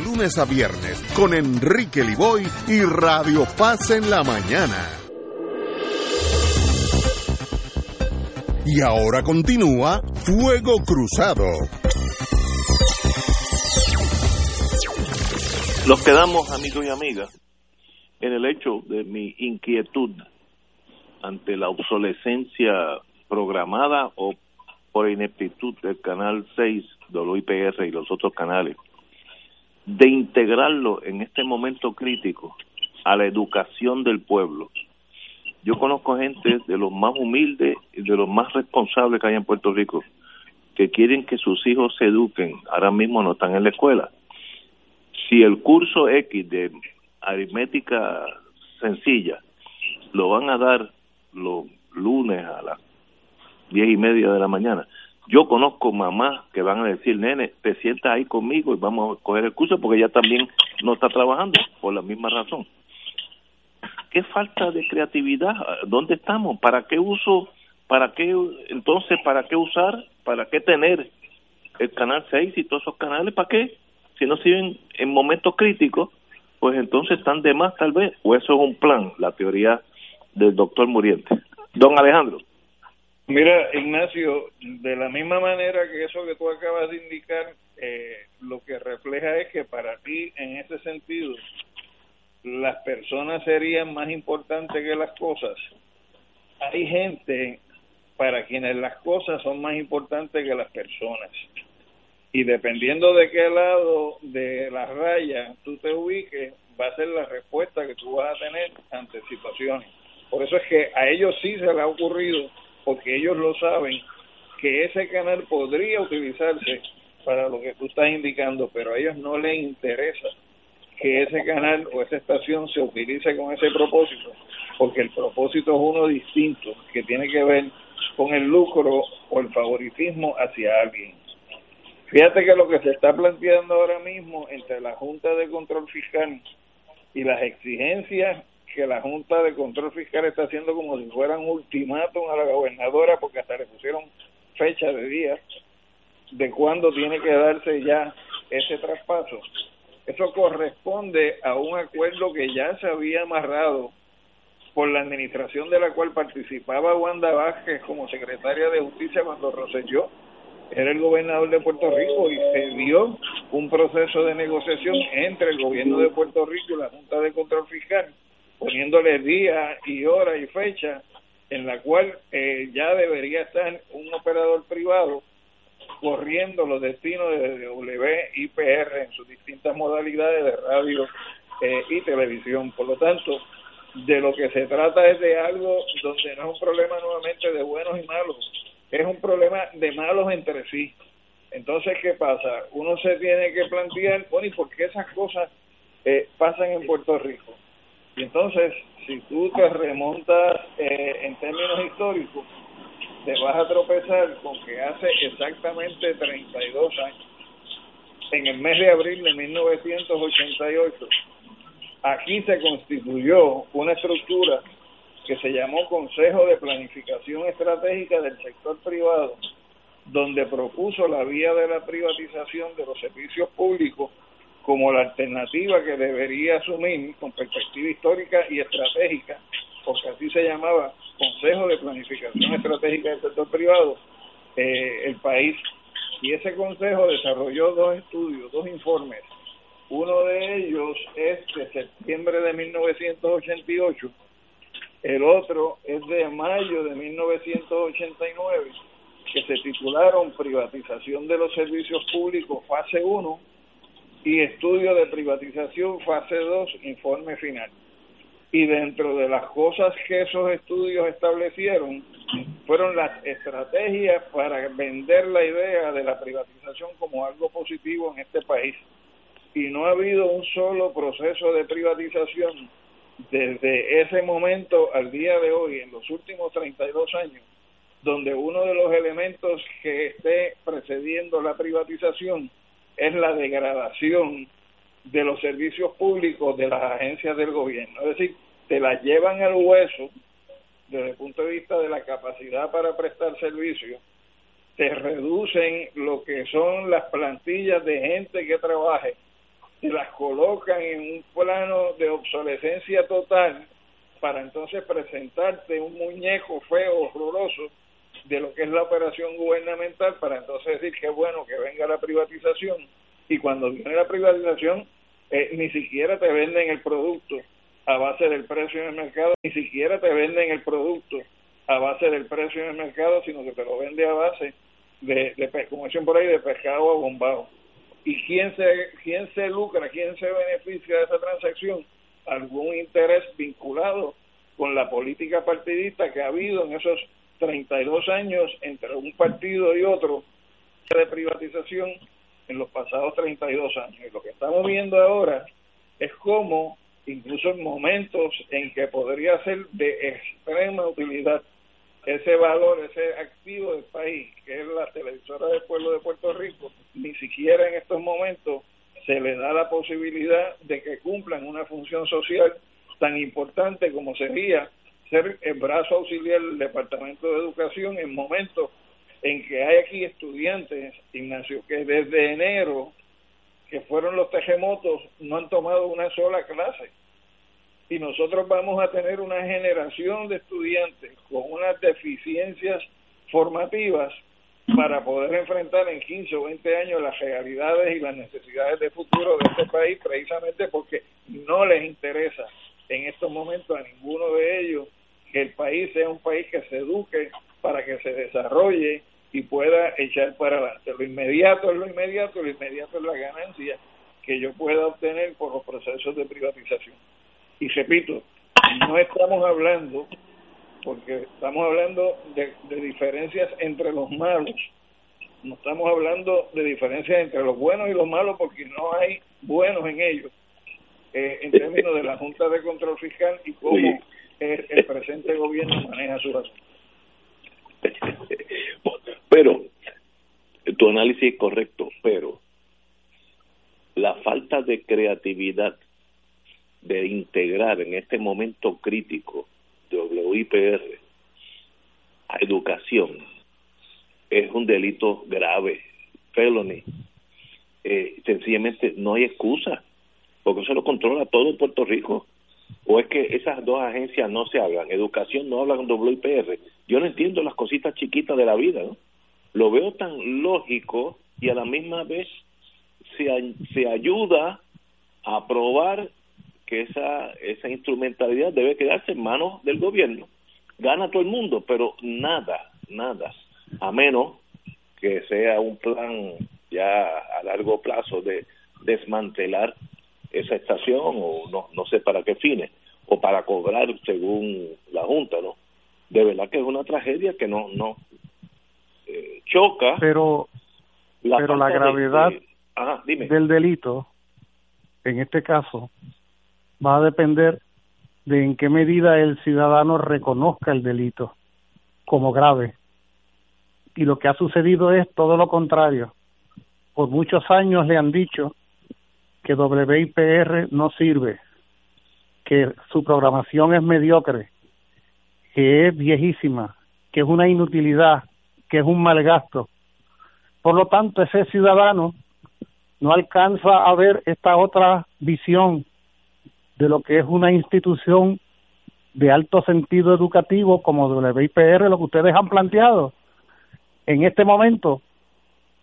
lunes a viernes con Enrique Liboy y Radio Paz en la mañana. Y ahora continúa Fuego Cruzado. Nos quedamos, amigos y amigas, en el hecho de mi inquietud ante la obsolescencia programada o por ineptitud del Canal 6 del IPR y los otros canales, de integrarlo en este momento crítico a la educación del pueblo. Yo conozco gente de los más humildes y de los más responsables que hay en Puerto Rico que quieren que sus hijos se eduquen, ahora mismo no están en la escuela. Si el curso X de aritmética sencilla lo van a dar los lunes a las diez y media de la mañana. Yo conozco mamás que van a decir, nene, te sientas ahí conmigo y vamos a coger el curso porque ella también no está trabajando por la misma razón. ¿Qué falta de creatividad? ¿Dónde estamos? ¿Para qué uso? ¿Para qué? Entonces, ¿para qué usar? ¿Para qué tener el canal 6 y todos esos canales? ¿Para qué? Si no sirven en momentos críticos, pues entonces están de más tal vez. O eso es un plan, la teoría del doctor Muriente. Don Alejandro. Mira, Ignacio, de la misma manera que eso que tú acabas de indicar, eh, lo que refleja es que para ti, en ese sentido, las personas serían más importantes que las cosas. Hay gente para quienes las cosas son más importantes que las personas. Y dependiendo de qué lado de la raya tú te ubiques, va a ser la respuesta que tú vas a tener ante situaciones. Por eso es que a ellos sí se les ha ocurrido porque ellos lo saben, que ese canal podría utilizarse para lo que tú estás indicando, pero a ellos no les interesa que ese canal o esa estación se utilice con ese propósito, porque el propósito es uno distinto, que tiene que ver con el lucro o el favoritismo hacia alguien. Fíjate que lo que se está planteando ahora mismo entre la Junta de Control Fiscal y las exigencias que la Junta de Control Fiscal está haciendo como si fueran ultimátum a la gobernadora, porque hasta le pusieron fecha de día de cuándo tiene que darse ya ese traspaso. Eso corresponde a un acuerdo que ya se había amarrado por la administración de la cual participaba Wanda Vázquez como secretaria de Justicia cuando Roselló era el gobernador de Puerto Rico y se dio un proceso de negociación entre el gobierno de Puerto Rico y la Junta de Control Fiscal poniéndole día y hora y fecha en la cual eh, ya debería estar un operador privado corriendo los destinos de WIPR en sus distintas modalidades de radio eh, y televisión. Por lo tanto, de lo que se trata es de algo donde no es un problema nuevamente de buenos y malos, es un problema de malos entre sí. Entonces, ¿qué pasa? Uno se tiene que plantear, bueno, ¿y por qué esas cosas eh, pasan en Puerto Rico? Y entonces, si tú te remontas eh, en términos históricos, te vas a tropezar con que hace exactamente 32 años, en el mes de abril de 1988, aquí se constituyó una estructura que se llamó Consejo de Planificación Estratégica del Sector Privado, donde propuso la vía de la privatización de los servicios públicos como la alternativa que debería asumir con perspectiva histórica y estratégica, porque así se llamaba Consejo de Planificación Estratégica del Sector Privado, eh, el país. Y ese consejo desarrolló dos estudios, dos informes. Uno de ellos es de septiembre de 1988, el otro es de mayo de 1989, que se titularon Privatización de los Servicios Públicos, fase 1, y estudio de privatización fase 2, informe final. Y dentro de las cosas que esos estudios establecieron fueron las estrategias para vender la idea de la privatización como algo positivo en este país. y no ha habido un solo proceso de privatización desde ese momento al día de hoy, en los últimos 32 años, donde uno de los elementos que esté precediendo la privatización es la degradación de los servicios públicos de las agencias del gobierno. Es decir, te las llevan al hueso desde el punto de vista de la capacidad para prestar servicios, te reducen lo que son las plantillas de gente que trabaje y las colocan en un plano de obsolescencia total para entonces presentarte un muñeco feo, horroroso de lo que es la operación gubernamental para entonces decir que bueno que venga la privatización. Y cuando viene la privatización eh, ni siquiera te venden el producto a base del precio en el mercado, ni siquiera te venden el producto a base del precio en el mercado, sino que te lo vende a base de, de como dicen por ahí, de pescado abombado. Y quién se quién se lucra, quién se beneficia de esa transacción, algún interés vinculado con la política partidista que ha habido en esos 32 años entre un partido y otro de privatización en los pasados 32 años. Y lo que estamos viendo ahora es cómo, incluso en momentos en que podría ser de extrema utilidad ese valor, ese activo del país, que es la televisora del pueblo de Puerto Rico, ni siquiera en estos momentos se le da la posibilidad de que cumplan una función social tan importante como sería ser el brazo auxiliar del Departamento de Educación en momentos en que hay aquí estudiantes, Ignacio, que desde enero, que fueron los terremotos, no han tomado una sola clase. Y nosotros vamos a tener una generación de estudiantes con unas deficiencias formativas para poder enfrentar en 15 o 20 años las realidades y las necesidades de futuro de este país precisamente porque no les interesa en estos momentos a ninguno de ellos que el país sea un país que se eduque para que se desarrolle y pueda echar para adelante. Lo inmediato es lo inmediato, lo inmediato es la ganancia que yo pueda obtener por los procesos de privatización. Y repito, no estamos hablando, porque estamos hablando de, diferencias entre los malos, no estamos hablando de diferencias entre los buenos y los malos porque no hay buenos en ellos, eh, en términos de la Junta de Control Fiscal y cómo el, presente gobierno maneja su razón. Pero, tu análisis es correcto, pero la falta de creatividad de integrar en este momento crítico WIPR a educación es un delito grave, felony. Eh, sencillamente no hay excusa, porque eso lo controla todo Puerto Rico. O es que esas dos agencias no se hablan, educación no hablan WIPR. Yo no entiendo las cositas chiquitas de la vida, ¿no? Lo veo tan lógico y a la misma vez se, se ayuda a probar que esa, esa instrumentalidad debe quedarse en manos del gobierno. Gana todo el mundo, pero nada, nada, a menos que sea un plan ya a largo plazo de desmantelar esa estación o no, no sé para qué fines, o para cobrar según la Junta, ¿no? De verdad que es una tragedia que no, no eh, choca. Pero la, pero la gravedad del delito, en este caso, va a depender de en qué medida el ciudadano reconozca el delito como grave. Y lo que ha sucedido es todo lo contrario. Por muchos años le han dicho que WIPR no sirve, que su programación es mediocre, que es viejísima, que es una inutilidad, que es un mal gasto. Por lo tanto, ese ciudadano no alcanza a ver esta otra visión de lo que es una institución de alto sentido educativo como WIPR, lo que ustedes han planteado. En este momento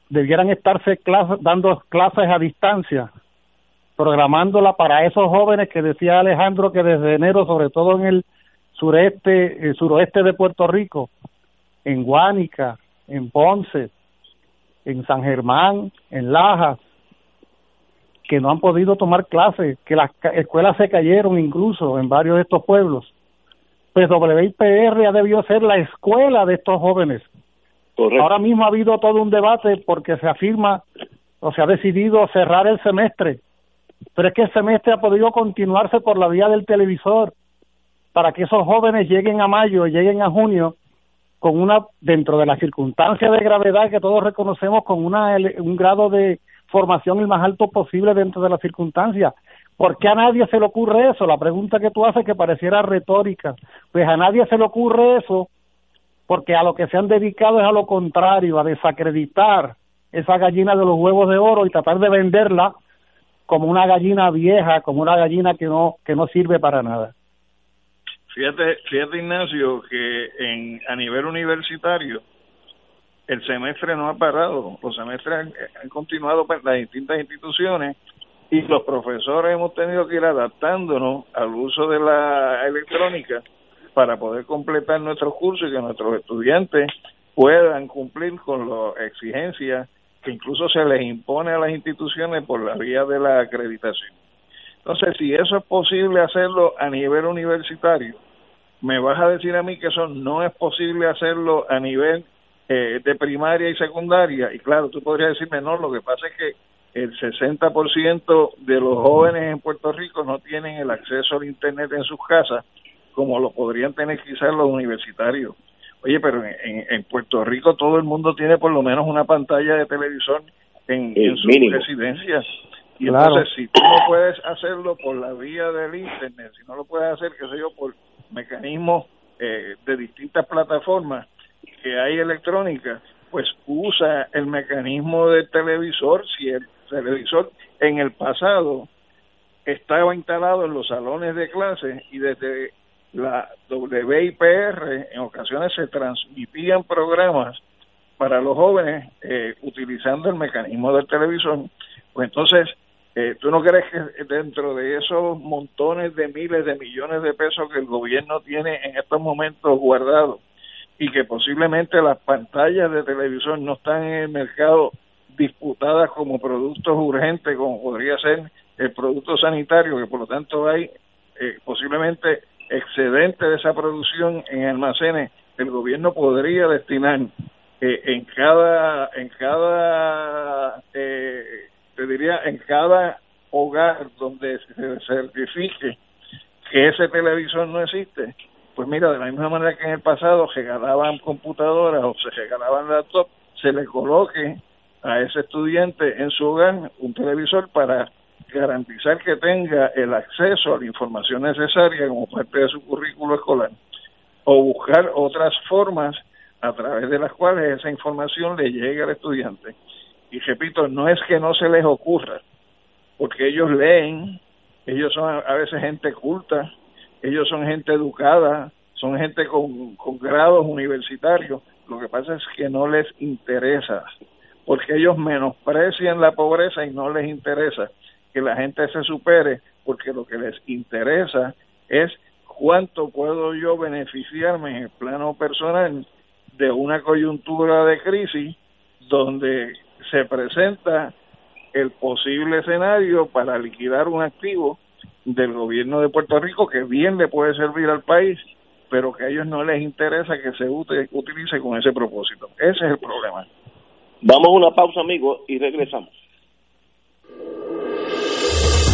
debieran estarse dando clases a distancia, programándola para esos jóvenes que decía Alejandro que desde enero, sobre todo en el sureste, el suroeste de Puerto Rico, en Guánica, en Ponce, en San Germán, en Lajas, que no han podido tomar clases, que las escuelas se cayeron incluso en varios de estos pueblos. Pues WIPR ha debido ser la escuela de estos jóvenes. Ahora mismo ha habido todo un debate porque se afirma o se ha decidido cerrar el semestre pero es que el semestre ha podido continuarse por la vía del televisor para que esos jóvenes lleguen a mayo, lleguen a junio con una, dentro de las circunstancias de gravedad que todos reconocemos, con una, un grado de formación el más alto posible dentro de las circunstancias. ¿Por qué a nadie se le ocurre eso? La pregunta que tú haces que pareciera retórica. Pues a nadie se le ocurre eso porque a lo que se han dedicado es a lo contrario, a desacreditar esa gallina de los huevos de oro y tratar de venderla como una gallina vieja, como una gallina que no que no sirve para nada. Fíjate, fíjate Ignacio que en a nivel universitario el semestre no ha parado, los semestres han, han continuado en las distintas instituciones y los profesores hemos tenido que ir adaptándonos al uso de la electrónica para poder completar nuestros cursos y que nuestros estudiantes puedan cumplir con las exigencias que incluso se les impone a las instituciones por la vía de la acreditación. Entonces, si eso es posible hacerlo a nivel universitario, me vas a decir a mí que eso no es posible hacerlo a nivel eh, de primaria y secundaria. Y claro, tú podrías decirme, no, lo que pasa es que el 60% de los jóvenes en Puerto Rico no tienen el acceso al Internet en sus casas como lo podrían tener quizás los universitarios. Oye, pero en, en, Puerto Rico todo el mundo tiene por lo menos una pantalla de televisor en, en su residencia. Y entonces, si tú no puedes hacerlo por la vía del Internet, si no lo puedes hacer, qué sé yo, por mecanismos eh, de distintas plataformas que hay electrónicas, pues usa el mecanismo del televisor. Si el televisor en el pasado estaba instalado en los salones de clase y desde la WIPR en ocasiones se transmitían programas para los jóvenes eh, utilizando el mecanismo del televisor, pues entonces, eh, ¿tú no crees que dentro de esos montones de miles de millones de pesos que el gobierno tiene en estos momentos guardados y que posiblemente las pantallas de televisor no están en el mercado disputadas como productos urgentes, como podría ser el producto sanitario, que por lo tanto hay eh, posiblemente excedente de esa producción en almacenes, el gobierno podría destinar eh, en cada, en cada, eh, te diría, en cada hogar donde se certifique que ese televisor no existe, pues mira, de la misma manera que en el pasado regalaban computadoras o se regalaban laptops, se le coloque a ese estudiante en su hogar un televisor para garantizar que tenga el acceso a la información necesaria como parte de su currículo escolar o buscar otras formas a través de las cuales esa información le llegue al estudiante. Y repito, no es que no se les ocurra, porque ellos leen, ellos son a veces gente culta, ellos son gente educada, son gente con, con grados universitarios, lo que pasa es que no les interesa, porque ellos menosprecian la pobreza y no les interesa que la gente se supere, porque lo que les interesa es cuánto puedo yo beneficiarme en el plano personal de una coyuntura de crisis donde se presenta el posible escenario para liquidar un activo del gobierno de Puerto Rico que bien le puede servir al país, pero que a ellos no les interesa que se utilice con ese propósito. Ese es el problema. Vamos a una pausa, amigos, y regresamos.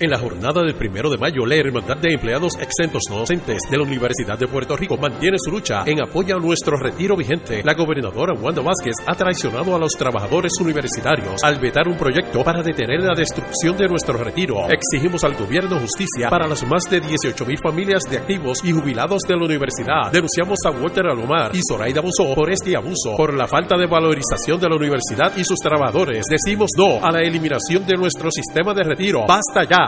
En la jornada del primero de mayo, la Hermandad de Empleados Exentos No Docentes de la Universidad de Puerto Rico mantiene su lucha en apoyo a nuestro retiro vigente. La gobernadora Wanda Vázquez ha traicionado a los trabajadores universitarios al vetar un proyecto para detener la destrucción de nuestro retiro. Exigimos al gobierno justicia para las más de 18 mil familias de activos y jubilados de la universidad. Denunciamos a Walter Alomar y Zoraida Busó por este abuso, por la falta de valorización de la universidad y sus trabajadores. Decimos no a la eliminación de nuestro sistema de retiro. ¡Basta ya!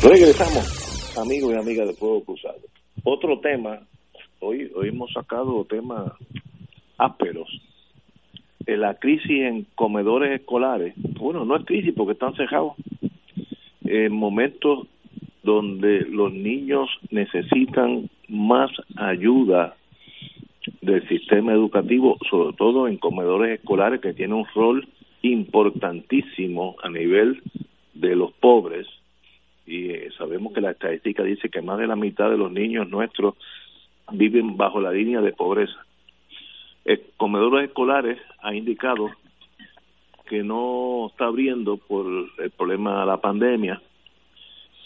Regresamos, amigos y amigas de Fuego Cruzado. Otro tema, hoy, hoy hemos sacado temas ásperos. la crisis en comedores escolares. Bueno, no es crisis porque están cejados. En momentos donde los niños necesitan más ayuda del sistema educativo, sobre todo en comedores escolares que tienen un rol importantísimo a nivel de los pobres y eh, sabemos que la estadística dice que más de la mitad de los niños nuestros viven bajo la línea de pobreza. El comedor escolares ha indicado que no está abriendo por el problema de la pandemia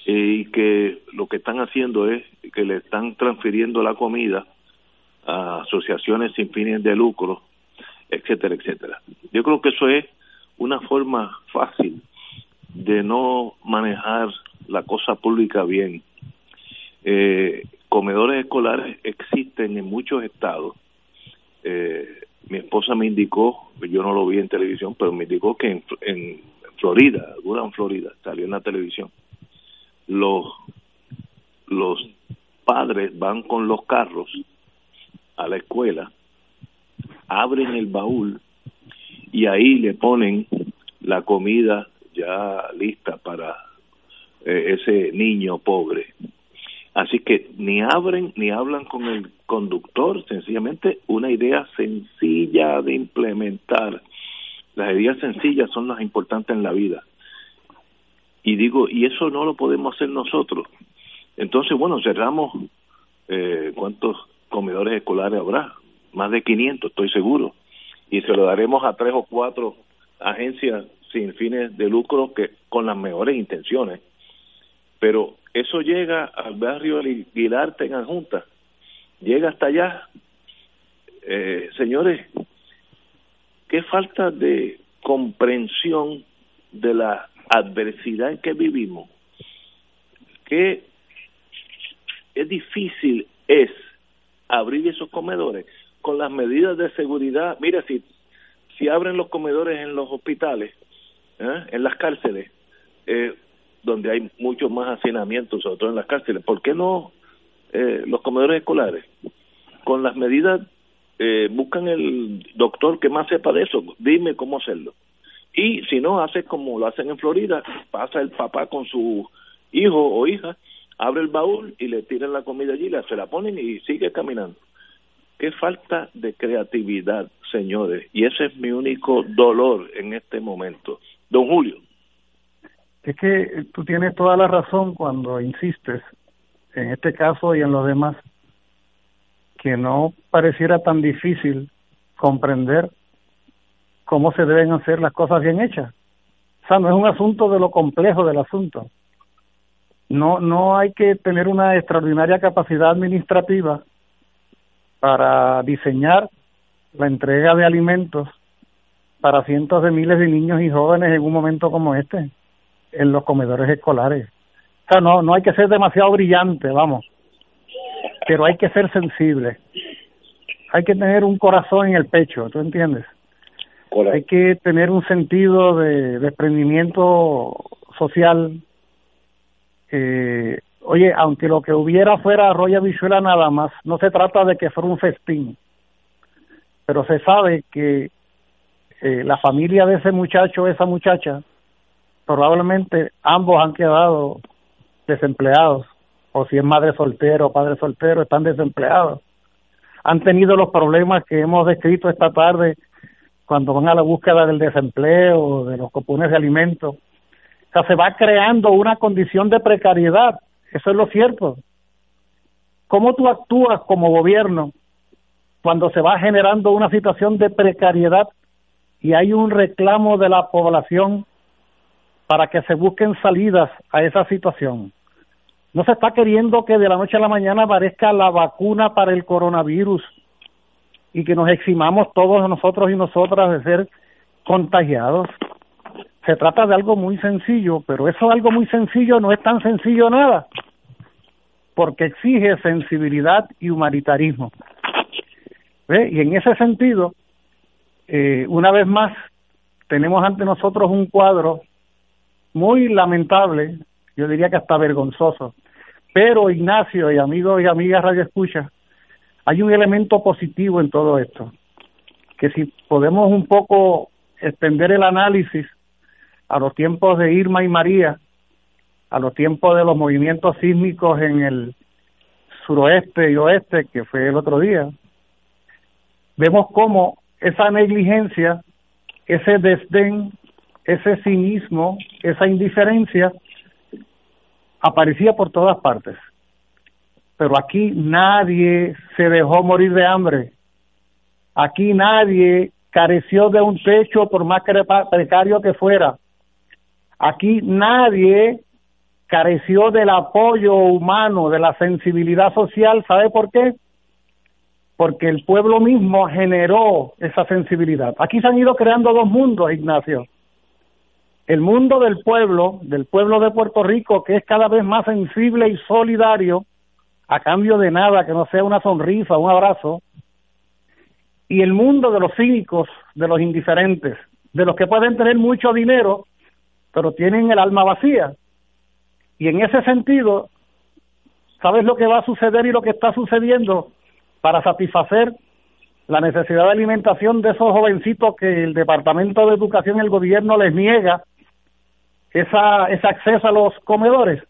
y que lo que están haciendo es que le están transfiriendo la comida a asociaciones sin fines de lucro, etcétera, etcétera. Yo creo que eso es una forma fácil de no manejar la cosa pública bien. Eh, comedores escolares existen en muchos estados. Eh, mi esposa me indicó, yo no lo vi en televisión, pero me indicó que en, en Florida, en Florida, salió en la televisión, los, los padres van con los carros a la escuela, abren el baúl y ahí le ponen la comida ya lista para eh, ese niño pobre. Así que ni abren ni hablan con el conductor, sencillamente una idea sencilla de implementar. Las ideas sencillas son las importantes en la vida. Y digo, y eso no lo podemos hacer nosotros. Entonces, bueno, cerramos, eh, ¿cuántos comedores escolares habrá? Más de 500, estoy seguro. Y se lo daremos a tres o cuatro agencias sin fines de lucro que con las mejores intenciones pero eso llega al barrio Aguilarte en Adjunta, llega hasta allá. Eh, señores, qué falta de comprensión de la adversidad en que vivimos, qué es difícil es abrir esos comedores con las medidas de seguridad. Mira, si, si abren los comedores en los hospitales, ¿eh? en las cárceles, eh, donde hay mucho más hacinamiento, sobre todo en las cárceles. ¿Por qué no eh, los comedores escolares? Con las medidas, eh, buscan el doctor que más sepa de eso, dime cómo hacerlo. Y si no, hace como lo hacen en Florida, pasa el papá con su hijo o hija, abre el baúl y le tiran la comida allí, se la ponen y sigue caminando. Qué falta de creatividad, señores. Y ese es mi único dolor en este momento. Don Julio. Es que tú tienes toda la razón cuando insistes, en este caso y en los demás, que no pareciera tan difícil comprender cómo se deben hacer las cosas bien hechas. O sea, no es un asunto de lo complejo del asunto. No, no hay que tener una extraordinaria capacidad administrativa para diseñar la entrega de alimentos para cientos de miles de niños y jóvenes en un momento como este en los comedores escolares. O sea, no, no hay que ser demasiado brillante, vamos, pero hay que ser sensible. Hay que tener un corazón en el pecho, ¿tú entiendes? Hay que tener un sentido de desprendimiento social. Eh, oye, aunque lo que hubiera fuera arroya visuela nada más, no se trata de que fuera un festín, pero se sabe que eh, la familia de ese muchacho, esa muchacha, probablemente ambos han quedado desempleados, o si es madre soltero o padre soltero, están desempleados. han tenido los problemas que hemos descrito esta tarde cuando van a la búsqueda del desempleo, de los copunes de alimentos. O sea, se va creando una condición de precariedad. Eso es lo cierto. ¿Cómo tú actúas como gobierno cuando se va generando una situación de precariedad y hay un reclamo de la población para que se busquen salidas a esa situación? No se está queriendo que de la noche a la mañana aparezca la vacuna para el coronavirus y que nos eximamos todos nosotros y nosotras de ser contagiados. Se trata de algo muy sencillo, pero eso algo muy sencillo no es tan sencillo nada, porque exige sensibilidad y humanitarismo. Y en ese sentido, eh, una vez más, tenemos ante nosotros un cuadro muy lamentable, yo diría que hasta vergonzoso. Pero Ignacio y amigos y amigas Radio Escucha, hay un elemento positivo en todo esto, que si podemos un poco extender el análisis a los tiempos de Irma y María, a los tiempos de los movimientos sísmicos en el suroeste y oeste, que fue el otro día, vemos cómo esa negligencia, ese desdén, ese cinismo, esa indiferencia aparecía por todas partes pero aquí nadie se dejó morir de hambre. Aquí nadie careció de un techo por más precario que fuera. Aquí nadie careció del apoyo humano, de la sensibilidad social. ¿Sabe por qué? Porque el pueblo mismo generó esa sensibilidad. Aquí se han ido creando dos mundos, Ignacio. El mundo del pueblo, del pueblo de Puerto Rico, que es cada vez más sensible y solidario, a cambio de nada, que no sea una sonrisa, un abrazo, y el mundo de los cínicos, de los indiferentes, de los que pueden tener mucho dinero, pero tienen el alma vacía. Y en ese sentido, ¿sabes lo que va a suceder y lo que está sucediendo para satisfacer la necesidad de alimentación de esos jovencitos que el Departamento de Educación y el gobierno les niega esa, ese acceso a los comedores?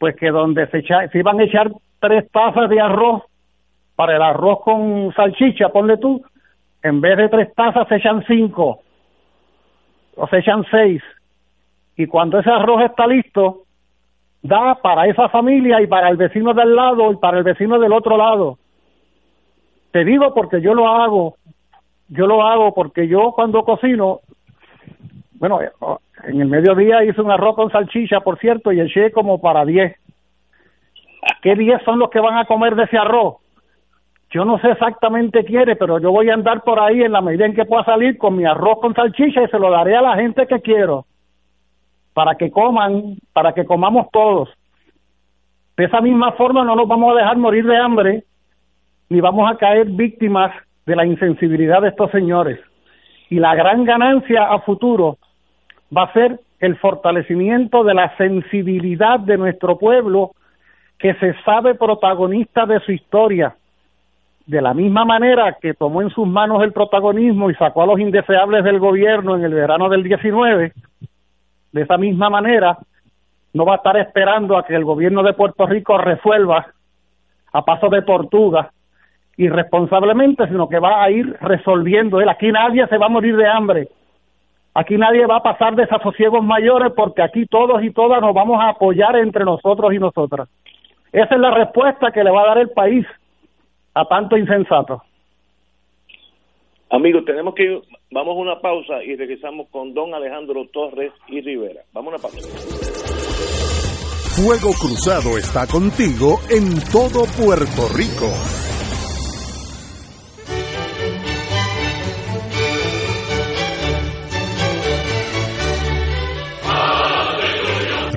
pues que donde se, se iban a echar tres tazas de arroz para el arroz con salchicha, ponle tú, en vez de tres tazas se echan cinco o se echan seis. Y cuando ese arroz está listo, da para esa familia y para el vecino del lado y para el vecino del otro lado. Te digo porque yo lo hago, yo lo hago porque yo cuando cocino, bueno, en el mediodía hice un arroz con salchicha, por cierto, y eché como para 10. ¿Qué 10 son los que van a comer de ese arroz? Yo no sé exactamente quiere, pero yo voy a andar por ahí en la medida en que pueda salir con mi arroz con salchicha y se lo daré a la gente que quiero, para que coman, para que comamos todos. De esa misma forma no nos vamos a dejar morir de hambre, ni vamos a caer víctimas de la insensibilidad de estos señores. Y la gran ganancia a futuro va a ser el fortalecimiento de la sensibilidad de nuestro pueblo que se sabe protagonista de su historia. De la misma manera que tomó en sus manos el protagonismo y sacó a los indeseables del gobierno en el verano del 19, de esa misma manera no va a estar esperando a que el gobierno de Puerto Rico resuelva a paso de tortuga irresponsablemente, sino que va a ir resolviendo él. Aquí nadie se va a morir de hambre Aquí nadie va a pasar desasosiegos mayores porque aquí todos y todas nos vamos a apoyar entre nosotros y nosotras. Esa es la respuesta que le va a dar el país a tanto insensato. Amigos, tenemos que vamos a una pausa y regresamos con don Alejandro Torres y Rivera. Vamos a una pausa. Fuego Cruzado está contigo en todo Puerto Rico.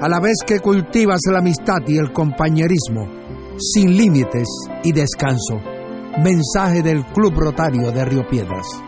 a la vez que cultivas la amistad y el compañerismo, sin límites y descanso. Mensaje del Club Rotario de Río Piedras.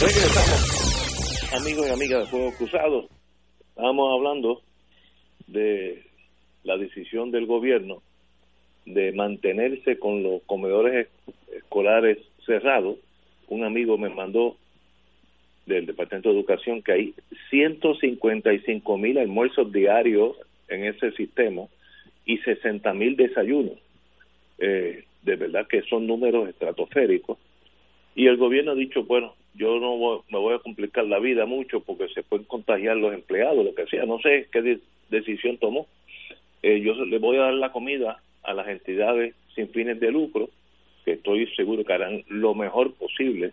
Amigos y amigas de Fuego Cruzado. Estábamos hablando de la decisión del gobierno de mantenerse con los comedores escolares cerrados. Un amigo me mandó del Departamento de Educación que hay 155 mil almuerzos diarios en ese sistema y 60 mil desayunos. Eh, de verdad que son números estratosféricos. Y el gobierno ha dicho, bueno, yo no me voy a complicar la vida mucho porque se pueden contagiar los empleados, lo que sea, no sé qué decisión tomó. Eh, yo le voy a dar la comida a las entidades sin fines de lucro, que estoy seguro que harán lo mejor posible,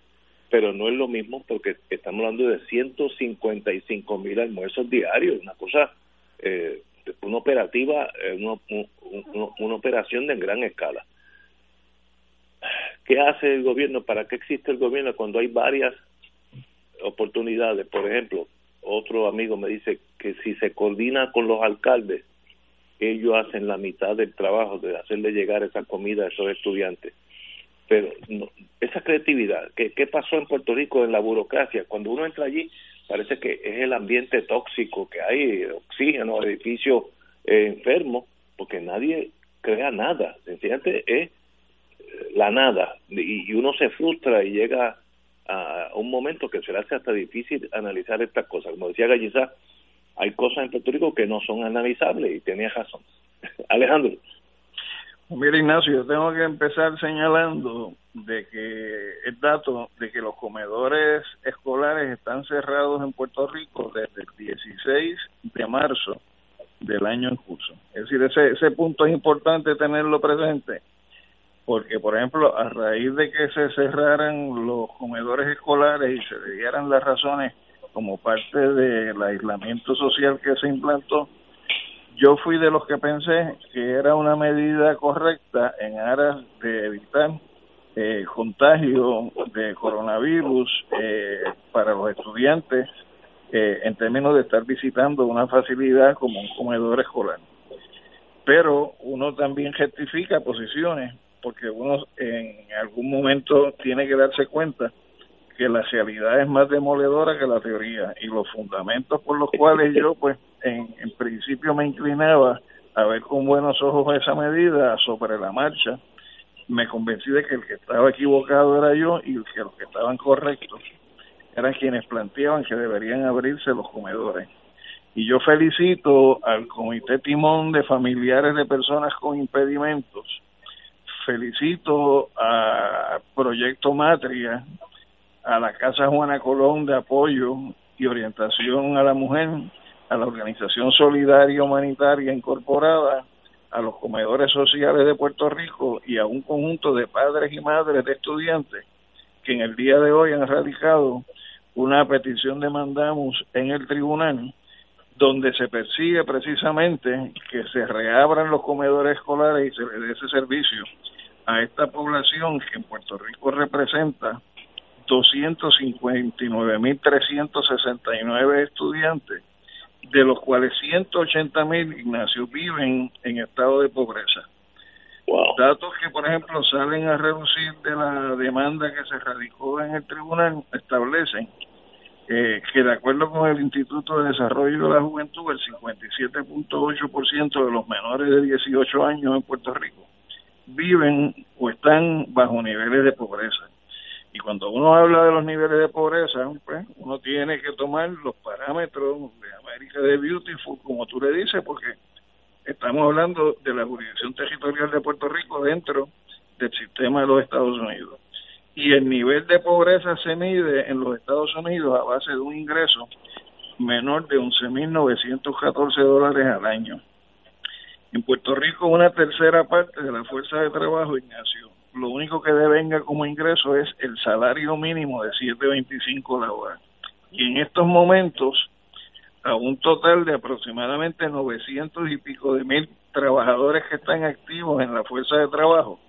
pero no es lo mismo porque estamos hablando de 155 mil almuerzos diarios, una cosa, eh, una operativa, eh, una, una operación de gran escala. ¿Qué hace el gobierno? ¿Para qué existe el gobierno cuando hay varias oportunidades? Por ejemplo, otro amigo me dice que si se coordina con los alcaldes, ellos hacen la mitad del trabajo de hacerle llegar esa comida a esos estudiantes. Pero esa creatividad, ¿qué, ¿qué pasó en Puerto Rico en la burocracia? Cuando uno entra allí, parece que es el ambiente tóxico que hay, oxígeno, edificios eh, enfermos, porque nadie crea nada. Sencillamente es la nada y, uno se frustra y llega a un momento que se le hace hasta difícil analizar estas cosas. Como decía Gallizá, hay cosas en Puerto Rico que no son analizables y tenía razón. Alejandro. Mira Ignacio, yo tengo que empezar señalando de que el dato de que los comedores escolares están cerrados en Puerto Rico desde el 16 de marzo del año en curso. Es decir, ese, ese punto es importante tenerlo presente porque por ejemplo a raíz de que se cerraran los comedores escolares y se dieran las razones como parte del aislamiento social que se implantó, yo fui de los que pensé que era una medida correcta en aras de evitar eh, contagio de coronavirus eh, para los estudiantes eh, en términos de estar visitando una facilidad como un comedor escolar. Pero uno también rectifica posiciones porque uno en algún momento tiene que darse cuenta que la realidad es más demoledora que la teoría y los fundamentos por los cuales yo pues en, principio me inclinaba a ver con buenos ojos esa medida sobre la marcha me convencí de que el que estaba equivocado era yo y que los que estaban correctos eran quienes planteaban que deberían abrirse los comedores. Y yo felicito al Comité Timón de Familiares de Personas con Impedimentos, felicito a Proyecto Matria, a la Casa Juana Colón de apoyo y orientación a la mujer, a la Organización Solidaria Humanitaria Incorporada, a los comedores sociales de Puerto Rico y a un conjunto de padres y madres de estudiantes que en el día de hoy han radicado una petición de mandamos en el tribunal donde se persigue precisamente que se reabran los comedores escolares y se le dé ese servicio a esta población que en Puerto Rico representa 259.369 estudiantes, de los cuales 180.000, Ignacio, viven en estado de pobreza. Datos que, por ejemplo, salen a reducir de la demanda que se radicó en el tribunal establecen eh, que de acuerdo con el Instituto de Desarrollo de la Juventud, el 57.8% de los menores de 18 años en Puerto Rico viven o están bajo niveles de pobreza. Y cuando uno habla de los niveles de pobreza, pues, uno tiene que tomar los parámetros de América de Beautiful, como tú le dices, porque estamos hablando de la jurisdicción territorial de Puerto Rico dentro del sistema de los Estados Unidos y el nivel de pobreza se mide en los Estados Unidos a base de un ingreso menor de 11.914 dólares al año. En Puerto Rico una tercera parte de la fuerza de trabajo, Ignacio, lo único que devenga como ingreso es el salario mínimo de 7.25 la hora. Y en estos momentos, a un total de aproximadamente 900 y pico de mil trabajadores que están activos en la fuerza de trabajo,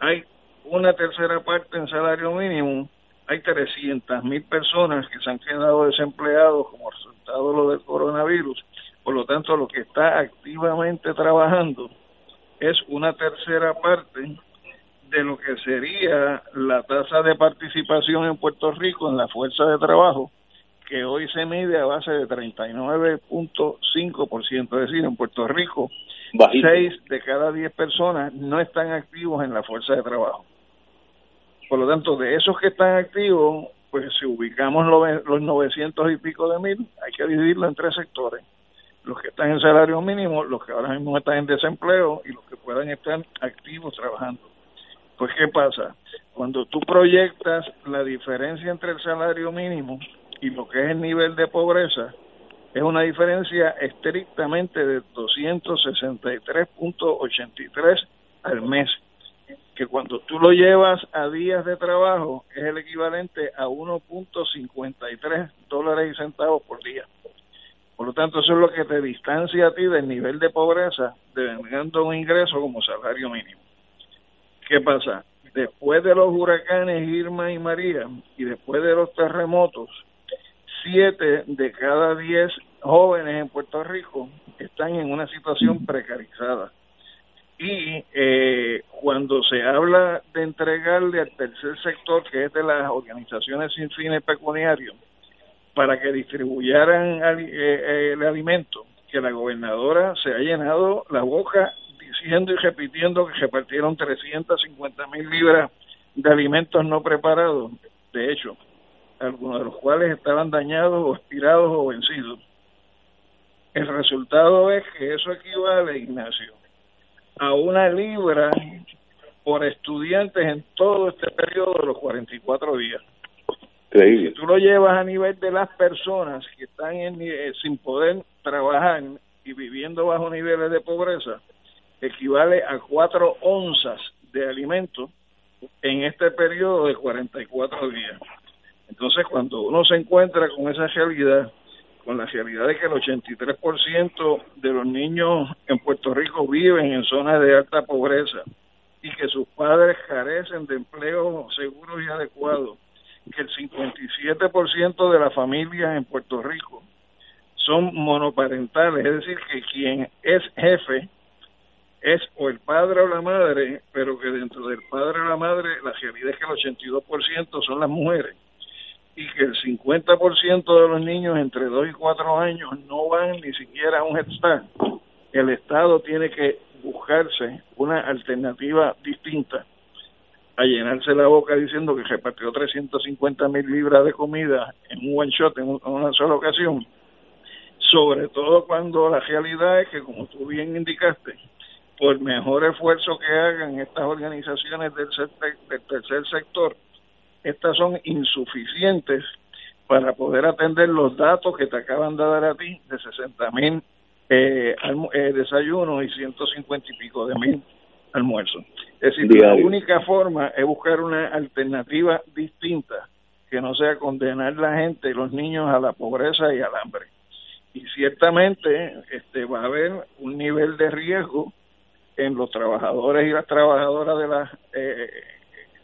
hay una tercera parte en salario mínimo, hay 300 mil personas que se han quedado desempleados como resultado de lo del coronavirus. Por lo tanto, lo que está activamente trabajando es una tercera parte de lo que sería la tasa de participación en Puerto Rico en la fuerza de trabajo, que hoy se mide a base de 39.5%. Es decir, en Puerto Rico, 6 de cada 10 personas no están activos en la fuerza de trabajo. Por lo tanto, de esos que están activos, pues si ubicamos los, los 900 y pico de mil, hay que dividirlo en tres sectores. Los que están en salario mínimo, los que ahora mismo están en desempleo y los que puedan estar activos trabajando. Pues, ¿qué pasa? Cuando tú proyectas la diferencia entre el salario mínimo y lo que es el nivel de pobreza, es una diferencia estrictamente de 263.83 al mes que cuando tú lo llevas a días de trabajo es el equivalente a 1.53 dólares y centavos por día. Por lo tanto, eso es lo que te distancia a ti del nivel de pobreza, devengando un ingreso como salario mínimo. ¿Qué pasa? Después de los huracanes Irma y María y después de los terremotos, siete de cada diez jóvenes en Puerto Rico están en una situación precarizada y eh, cuando se habla de entregarle al tercer sector, que es de las organizaciones sin fines pecuniarios, para que distribuyeran eh, eh, el alimento, que la gobernadora se ha llenado la boca diciendo y repitiendo que repartieron 350 mil libras de alimentos no preparados, de hecho, algunos de los cuales estaban dañados o expirados o vencidos. El resultado es que eso equivale, Ignacio, a una libra por estudiantes en todo este periodo de los 44 días. Si tú lo llevas a nivel de las personas que están en, eh, sin poder trabajar y viviendo bajo niveles de pobreza, equivale a cuatro onzas de alimento en este periodo de 44 días. Entonces, cuando uno se encuentra con esa realidad, con la realidad de que el 83% de los niños en Puerto Rico viven en zonas de alta pobreza y que sus padres carecen de empleo seguro y adecuado, que el 57% de las familias en Puerto Rico son monoparentales, es decir, que quien es jefe es o el padre o la madre, pero que dentro del padre o la madre la realidad es que el 82% son las mujeres y que el 50% de los niños entre 2 y 4 años no van ni siquiera a un Head el Estado tiene que buscarse una alternativa distinta a llenarse la boca diciendo que repartió 350 mil libras de comida en un one shot, en una sola ocasión, sobre todo cuando la realidad es que, como tú bien indicaste, por mejor esfuerzo que hagan estas organizaciones del, tercer sector, estas son insuficientes para poder atender los datos que te acaban de dar a ti de 60 mil eh, eh, desayunos y 150 y pico de mil almuerzos. Es decir, la única forma es buscar una alternativa distinta que no sea condenar la gente y los niños a la pobreza y al hambre. y ciertamente este va a haber un nivel de riesgo en los trabajadores y las trabajadoras de las eh,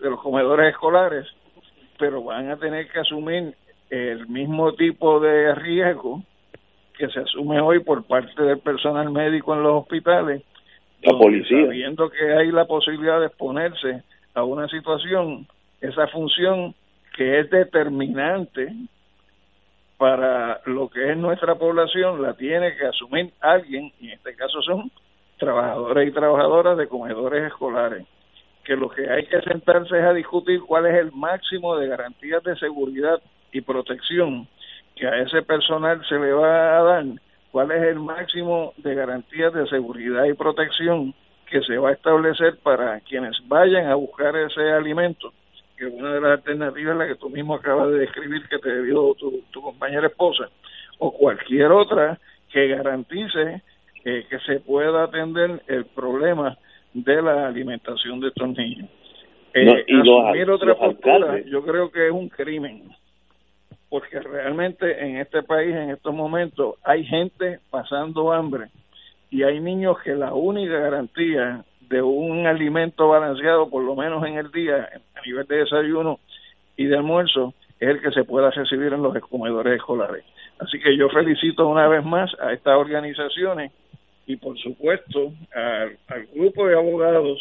de los comedores escolares pero van a tener que asumir el mismo tipo de riesgo que se asume hoy por parte del personal médico en los hospitales la policía. sabiendo que hay la posibilidad de exponerse a una situación esa función que es determinante para lo que es nuestra población la tiene que asumir alguien, y en este caso son trabajadores y trabajadoras de comedores escolares, que lo que hay que sentarse es a discutir cuál es el máximo de garantías de seguridad y protección que a ese personal se le va a dar, cuál es el máximo de garantías de seguridad y protección que se va a establecer para quienes vayan a buscar ese alimento que una de las alternativas es la que tú mismo acabas de describir que te dio tu, tu compañera esposa, o cualquier otra que garantice eh, que se pueda atender el problema de la alimentación de estos niños. Eh, y asumir otra postura, yo creo que es un crimen, porque realmente en este país, en estos momentos, hay gente pasando hambre y hay niños que la única garantía de un alimento balanceado, por lo menos en el día, a nivel de desayuno y de almuerzo, es el que se pueda recibir en los comedores escolares. Así que yo felicito una vez más a estas organizaciones y por supuesto al, grupo de abogados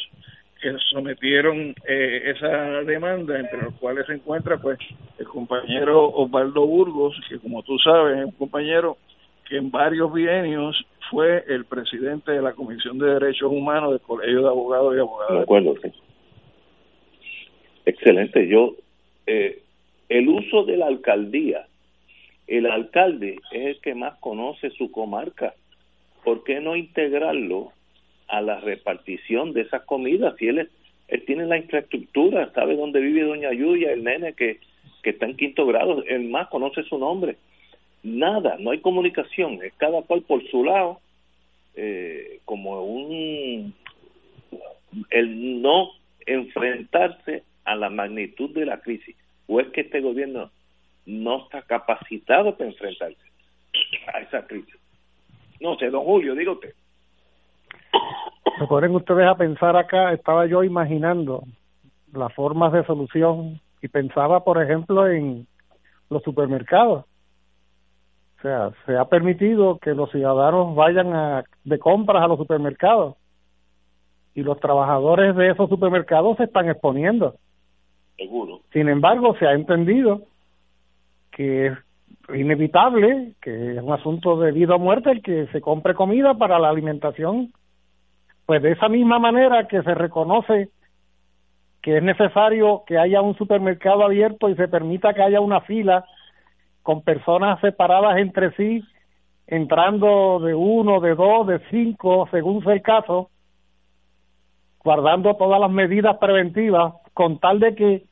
que sometieron eh, esa demanda, entre los cuales se encuentra pues el compañero Osvaldo Burgos, que como tú sabes es un compañero que en varios bienios fue el presidente de la Comisión de Derechos Humanos del Colegio de Abogados y Abogadas. De acuerdo, sí. Excelente. Yo, eh, el uso de la alcaldía, el alcalde es el que más conoce su comarca. ¿Por qué no integrarlo a la repartición de esas comidas? Si él, él tiene la infraestructura, sabe dónde vive Doña Yuya, el nene que, que está en quinto grado, él más conoce su nombre nada, no hay comunicación, es cada cual por su lado, eh, como un el no enfrentarse a la magnitud de la crisis, o es que este gobierno no está capacitado para enfrentarse a esa crisis. No sé, don Julio, diga usted. Se ponen ustedes a pensar acá, estaba yo imaginando las formas de solución y pensaba, por ejemplo, en los supermercados o sea, se ha permitido que los ciudadanos vayan a, de compras a los supermercados y los trabajadores de esos supermercados se están exponiendo. Seguro. Sin embargo, se ha entendido que es inevitable, que es un asunto de vida o muerte el que se compre comida para la alimentación. Pues de esa misma manera que se reconoce que es necesario que haya un supermercado abierto y se permita que haya una fila con personas separadas entre sí, entrando de uno, de dos, de cinco, según sea el caso, guardando todas las medidas preventivas, con tal de que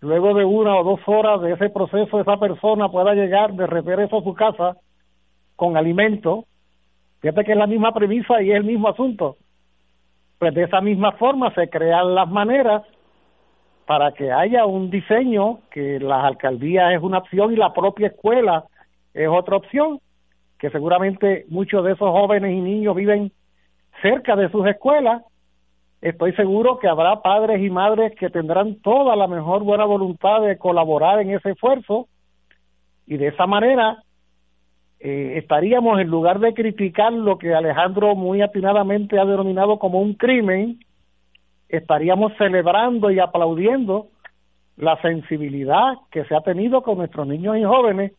luego de una o dos horas de ese proceso esa persona pueda llegar de regreso a su casa con alimento. Fíjate que es la misma premisa y es el mismo asunto. Pues de esa misma forma se crean las maneras para que haya un diseño que las alcaldías es una opción y la propia escuela es otra opción, que seguramente muchos de esos jóvenes y niños viven cerca de sus escuelas. Estoy seguro que habrá padres y madres que tendrán toda la mejor buena voluntad de colaborar en ese esfuerzo y de esa manera eh, estaríamos en lugar de criticar lo que Alejandro muy atinadamente ha denominado como un crimen, estaríamos celebrando y aplaudiendo la sensibilidad que se ha tenido con nuestros niños y jóvenes.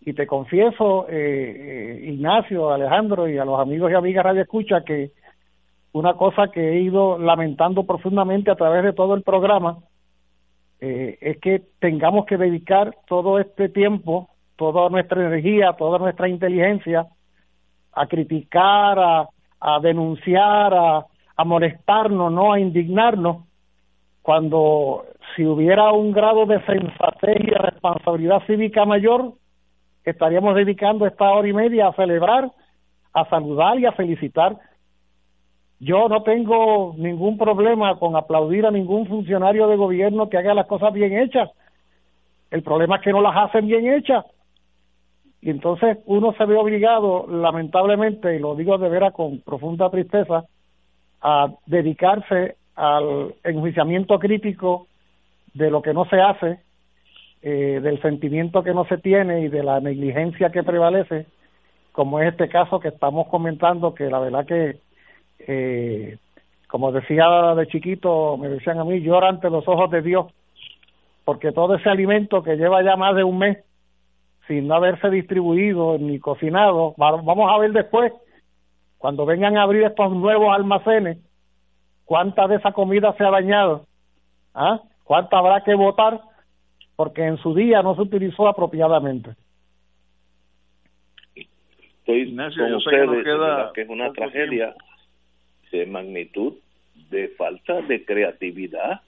Y te confieso, eh, eh, Ignacio, Alejandro y a los amigos y amigas Radio Escucha, que una cosa que he ido lamentando profundamente a través de todo el programa eh, es que tengamos que dedicar todo este tiempo, toda nuestra energía, toda nuestra inteligencia a criticar, a, a denunciar, a, a molestarnos, no a indignarnos, cuando si hubiera un grado de sensatez y de responsabilidad cívica mayor, estaríamos dedicando esta hora y media a celebrar, a saludar y a felicitar. Yo no tengo ningún problema con aplaudir a ningún funcionario de gobierno que haga las cosas bien hechas. El problema es que no las hacen bien hechas. Y entonces uno se ve obligado, lamentablemente, y lo digo de veras con profunda tristeza, a dedicarse al enjuiciamiento crítico de lo que no se hace, eh, del sentimiento que no se tiene y de la negligencia que prevalece, como es este caso que estamos comentando, que la verdad que, eh, como decía de chiquito, me decían a mí, llora ante los ojos de Dios, porque todo ese alimento que lleva ya más de un mes sin no haberse distribuido ni cocinado. Vamos a ver después, cuando vengan a abrir estos nuevos almacenes, cuánta de esa comida se ha dañado, ¿ah? cuánta habrá que votar, porque en su día no se utilizó apropiadamente. Estoy Ignacio, con ustedes, que, que es una tragedia de magnitud, de falta de creatividad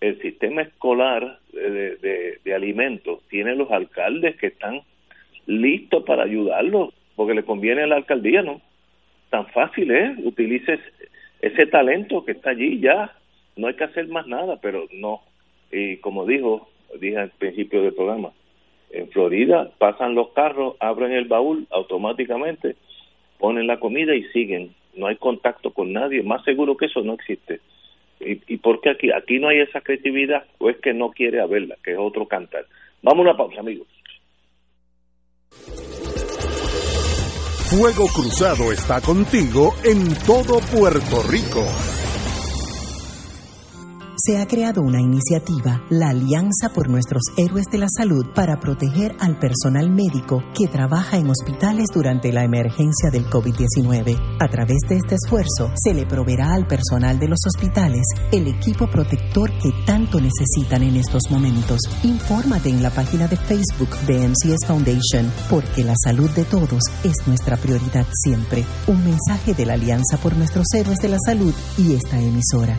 el sistema escolar de, de, alimentos tiene los alcaldes que están listos para ayudarlos, porque le conviene a la alcaldía, ¿no? Tan fácil es, utilice ese talento que está allí ya, no hay que hacer más nada, pero no. Y como dijo, dije al principio del programa, en Florida pasan los carros, abren el baúl automáticamente, ponen la comida y siguen. No hay contacto con nadie. Más seguro que eso no existe. ¿Y, y por qué aquí? ¿Aquí no hay esa creatividad o es que no quiere haberla, que es otro cantar? Vamos a una pausa, amigos. Fuego Cruzado está contigo en todo Puerto Rico se ha creado una iniciativa, la Alianza por Nuestros Héroes de la Salud, para proteger al personal médico que trabaja en hospitales durante la emergencia del COVID-19. A través de este esfuerzo, se le proveerá al personal de los hospitales el equipo protector que tanto necesitan en estos momentos. Infórmate en la página de Facebook de MCS Foundation, porque la salud de todos es nuestra prioridad siempre. Un mensaje de la Alianza por Nuestros Héroes de la Salud y esta emisora.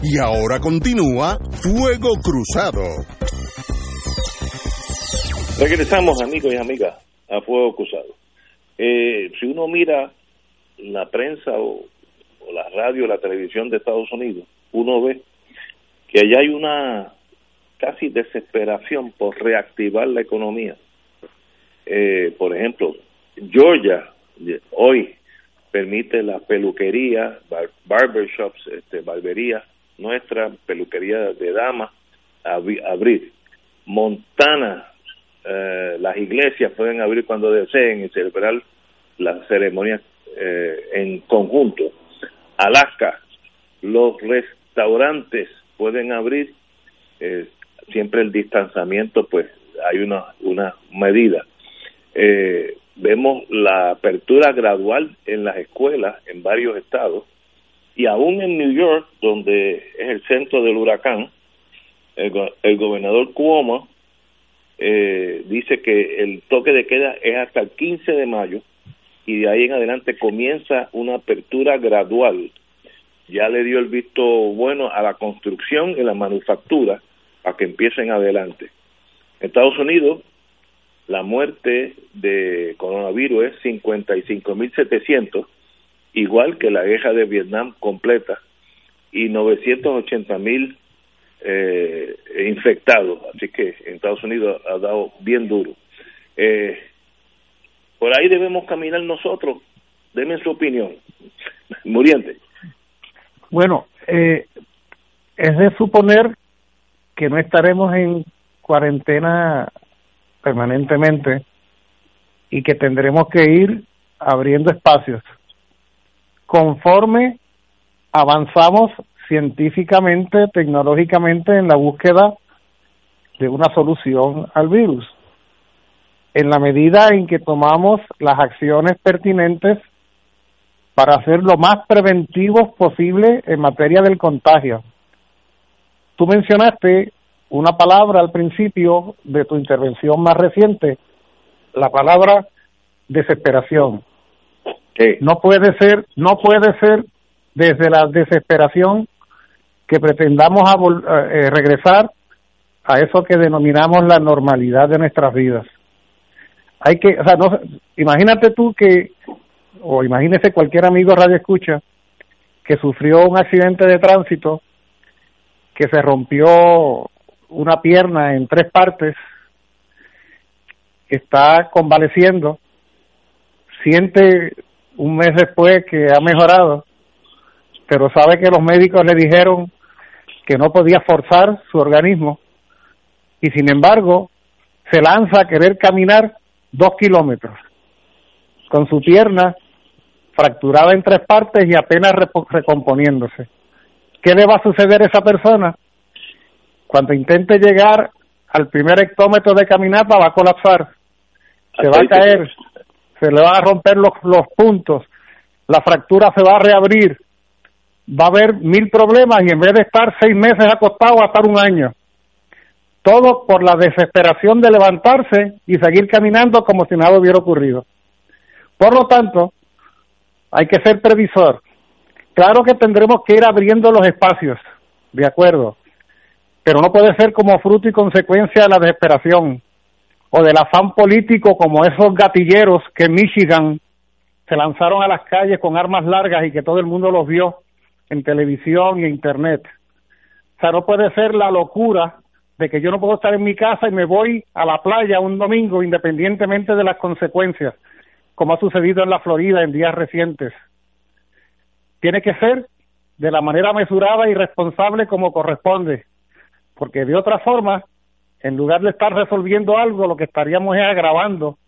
Y ahora continúa Fuego Cruzado. Regresamos, amigos y amigas, a Fuego Cruzado. Eh, si uno mira la prensa o, la radio, la televisión de Estados Unidos, uno ve que allá hay una casi desesperación por reactivar la economía. Eh, por ejemplo, Georgia hoy permite la peluquería, barbershops, este, barberías nuestra peluquería de damas abrir. Montana, eh, las iglesias pueden abrir cuando deseen y celebrar las ceremonias eh, en conjunto. Alaska, los restaurantes pueden abrir, eh, siempre el distanciamiento, pues hay una, una medida. vemos la apertura gradual en las escuelas en varios estados Y aún en New York, donde es el centro del huracán, el, gobernador Cuomo eh, dice que el toque de queda es hasta el 15 de mayo y de ahí en adelante comienza una apertura gradual. Ya le dio el visto bueno a la construcción y la manufactura para que empiecen adelante. En Estados Unidos, la muerte de coronavirus es 55.700, igual que la guerra de Vietnam completa, y 980.000 eh, infectados. Así que en Estados Unidos ha dado bien duro. Eh, por ahí debemos caminar nosotros. Denme su opinión. Muriente. Bueno, eh, es de suponer que no estaremos en cuarentena permanentemente y que tendremos que ir abriendo espacios. Conforme avanzamos científicamente, tecnológicamente en la búsqueda de una solución al virus en la medida en que tomamos las acciones pertinentes para ser lo más preventivos posible en materia del contagio. Tú mencionaste una palabra al principio de tu intervención más reciente, la palabra desesperación. No puede ser, no puede ser desde la desesperación que pretendamos eh, regresar a eso que denominamos la normalidad de nuestras vidas. Hay que, o sea, no, imagínate tú que, o imagínese cualquier amigo radio escucha, que sufrió un accidente de tránsito, que se rompió una pierna en tres partes, está convaleciendo, siente un mes después que ha mejorado, pero sabe que los médicos le dijeron que no podía forzar su organismo y sin embargo se lanza a querer caminar dos kilómetros, con su pierna fracturada en tres partes y apenas recomponiéndose. ¿Qué le va a suceder a esa persona? Cuando intente llegar al primer hectómetro de caminata va a colapsar, se va a caer, se le van a romper los, los puntos, la fractura se va a reabrir, va a haber mil problemas y en vez de estar seis meses acostado va a estar un año todo por la desesperación de levantarse y seguir caminando como si nada hubiera ocurrido. Por lo tanto, hay que ser previsor. Claro que tendremos que ir abriendo los espacios, de acuerdo, pero no puede ser como fruto y consecuencia de la desesperación o del afán político como esos gatilleros que en Michigan se lanzaron a las calles con armas largas y que todo el mundo los vio en televisión y internet. O sea, no puede ser la locura de que yo no puedo estar en mi casa y me voy a la playa un domingo independientemente de las consecuencias, como ha sucedido en la Florida en días recientes. Tiene que ser de la manera mesurada y responsable como corresponde, porque de otra forma, en lugar de estar resolviendo algo, lo que estaríamos es agravando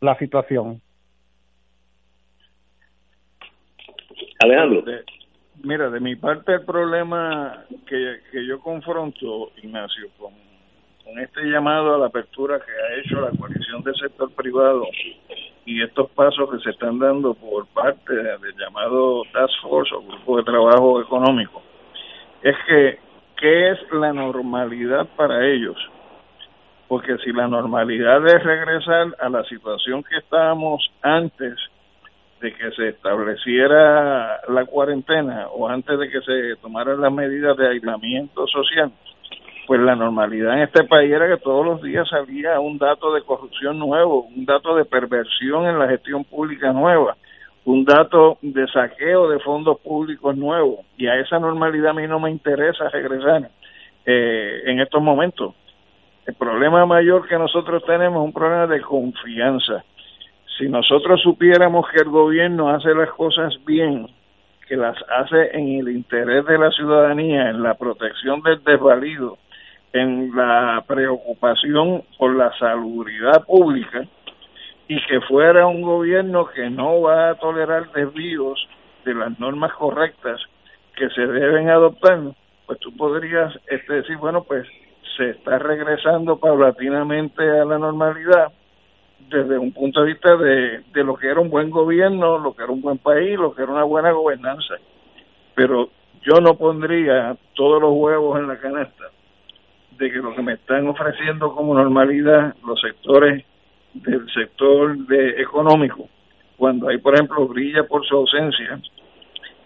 la situación. Alejandro. Mira, de mi parte el problema que, que yo confronto, Ignacio, con, con este llamado a la apertura que ha hecho la coalición del sector privado y estos pasos que se están dando por parte del llamado Task Force o Grupo de Trabajo Económico, es que, ¿qué es la normalidad para ellos? Porque si la normalidad es regresar a la situación que estábamos antes de que se estableciera la cuarentena o antes de que se tomaran las medidas de aislamiento social, pues la normalidad en este país era que todos los días salía un dato de corrupción nuevo, un dato de perversión en la gestión pública nueva, un dato de saqueo de fondos públicos nuevo. Y a esa normalidad a mí no me interesa regresar eh, en estos momentos. El problema mayor que nosotros tenemos es un problema de confianza. Si nosotros supiéramos que el gobierno hace las cosas bien, que las hace en el interés de la ciudadanía, en la protección del desvalido, en la preocupación por la salubridad pública, y que fuera un gobierno que no va a tolerar desvíos de las normas correctas que se deben adoptar, pues tú podrías este, decir, bueno, pues se está regresando paulatinamente a la normalidad, desde un punto de vista de, lo que era un buen gobierno, lo que era un buen país, lo que era una buena gobernanza. pero yo no pondría todos los huevos en la canasta de que lo que me están ofreciendo como normalidad los sectores del sector de económico, cuando hay, por ejemplo, brilla por su ausencia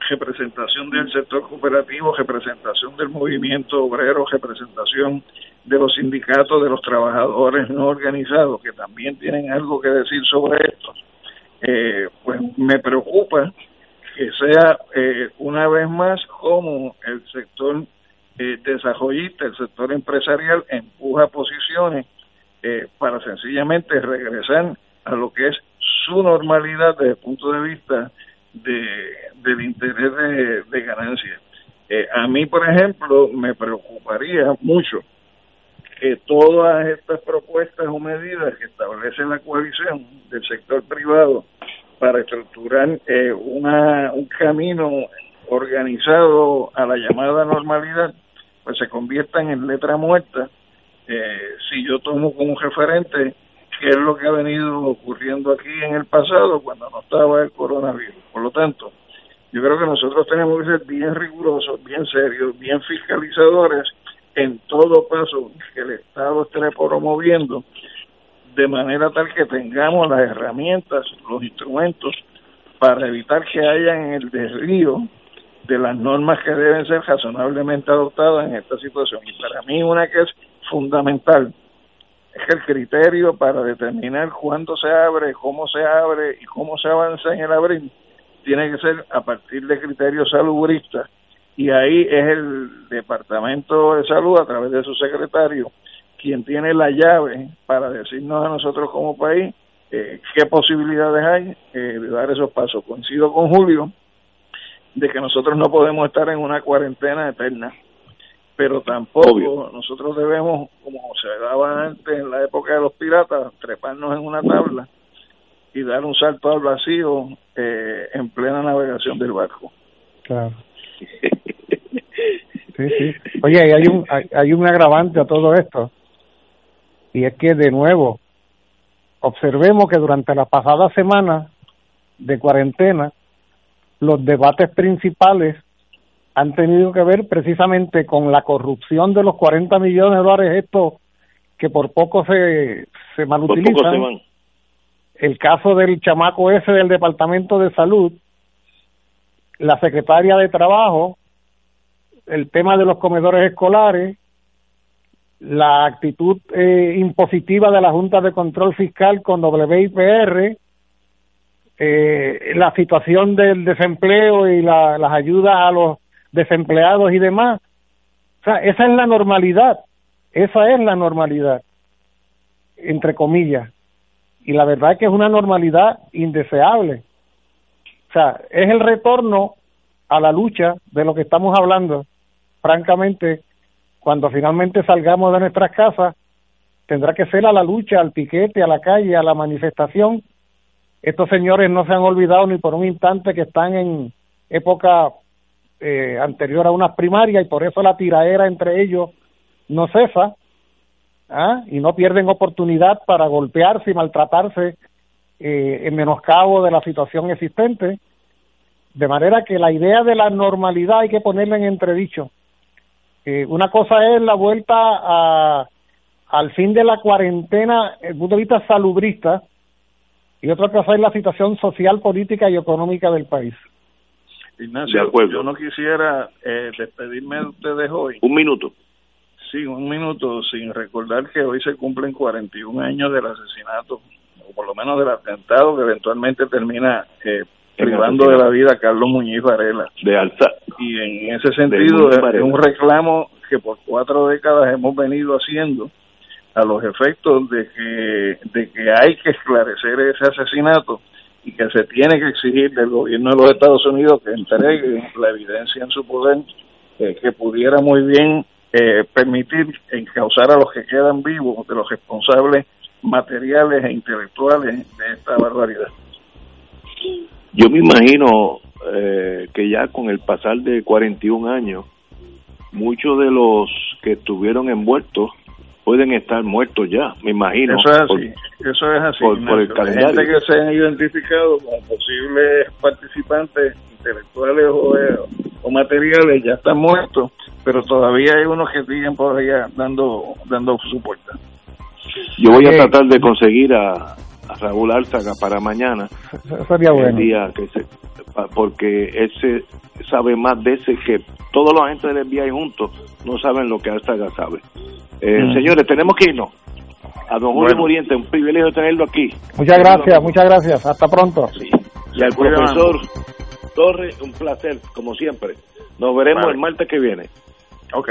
representación del sector cooperativo, representación del movimiento obrero, representación de los sindicatos, de los trabajadores no organizados, que también tienen algo que decir sobre esto, eh, pues me preocupa que sea eh, una vez más como el sector eh, desarrollista, el sector empresarial empuja posiciones eh, para sencillamente regresar a lo que es su normalidad desde el punto de vista de, del interés de, de ganancia. Eh, a mí, por ejemplo, me preocuparía mucho que todas estas propuestas o medidas que establece la coalición del sector privado para estructurar eh, una, un camino organizado a la llamada normalidad, pues se conviertan en letra muerta. Eh, si yo tomo como referente qué es lo que ha venido ocurriendo aquí en el pasado cuando no estaba el coronavirus. Por lo tanto, yo creo que nosotros tenemos que ser bien rigurosos, bien serios, bien fiscalizadores en todo paso que el Estado esté promoviendo, de manera tal que tengamos las herramientas, los instrumentos para evitar que haya en el desvío de las normas que deben ser razonablemente adoptadas en esta situación. Y para mí una que es fundamental es que el criterio para determinar cuándo se abre, cómo se abre y cómo se avanza en el abril tiene que ser a partir de criterios salubristas y ahí es el Departamento de Salud a través de su secretario quien tiene la llave para decirnos a nosotros como país eh, qué posibilidades hay eh, de dar esos pasos. Coincido con Julio de que nosotros no podemos estar en una cuarentena eterna pero tampoco nosotros debemos, como se daba antes en la época de los piratas, treparnos en una tabla y dar un salto al vacío eh, en plena navegación del barco. Claro. Sí, sí. Oye, hay un, hay, hay un agravante a todo esto, y es que, de nuevo, observemos que durante la pasada semana de cuarentena, los debates principales han tenido que ver precisamente con la corrupción de los 40 millones de dólares estos que por poco se, se malutilizan. El caso del chamaco ese del Departamento de Salud, la secretaria de Trabajo, el tema de los comedores escolares, la actitud eh, impositiva de la Junta de Control Fiscal con WIPR, eh, la situación del desempleo y la, las ayudas a los desempleados y demás. O sea, esa es la normalidad, esa es la normalidad, entre comillas. Y la verdad es que es una normalidad indeseable. O sea, es el retorno a la lucha de lo que estamos hablando. Francamente, cuando finalmente salgamos de nuestras casas, tendrá que ser a la lucha, al piquete, a la calle, a la manifestación. Estos señores no se han olvidado ni por un instante que están en época eh, anterior a unas primarias y por eso la tiraera entre ellos no cesa ¿ah? y no pierden oportunidad para golpearse y maltratarse eh, en menoscabo de la situación existente. De manera que la idea de la normalidad hay que ponerla en entredicho. Eh, una cosa es la vuelta a, al fin de la cuarentena desde el punto de vista salubrista y otra cosa es la situación social, política y económica del país. Ignacio, yo no quisiera eh, despedirme de ustedes hoy. Un minuto. Sí, un minuto, sin recordar que hoy se cumplen 41 años del asesinato, o por lo menos del atentado que eventualmente termina eh, privando de la vida a Carlos Muñiz Varela. De Alta. Y en ese sentido es un reclamo que por cuatro décadas hemos venido haciendo a los efectos de que, de que hay que esclarecer ese asesinato y que se tiene que exigir del gobierno de los Estados Unidos que entregue la evidencia en su poder eh, que pudiera muy bien eh, permitir encauzar a los que quedan vivos de los responsables materiales e intelectuales de esta barbaridad. Yo me imagino eh, que ya con el pasar de 41 años, muchos de los que estuvieron envueltos pueden estar muertos ya, me imagino. Eso es así, eso es así. Por, el gente que se han identificado como posibles participantes intelectuales o, o materiales ya están muertos, pero todavía hay unos que siguen por allá dando, dando su puerta. Yo voy a tratar de conseguir a, a Raúl Álzaga para mañana. Sería bueno. El día que se, porque ese sabe más de ese que todos los agentes del FBI juntos no saben lo que Álzaga sabe. Eh, Mm. Señores, tenemos que irnos. A don Julio Bueno. Muriente, un privilegio tenerlo aquí. Muchas gracias, muchas gracias. Hasta pronto. Y al profesor Torres, un placer, como siempre. Nos veremos Vale. el martes que viene. Ok.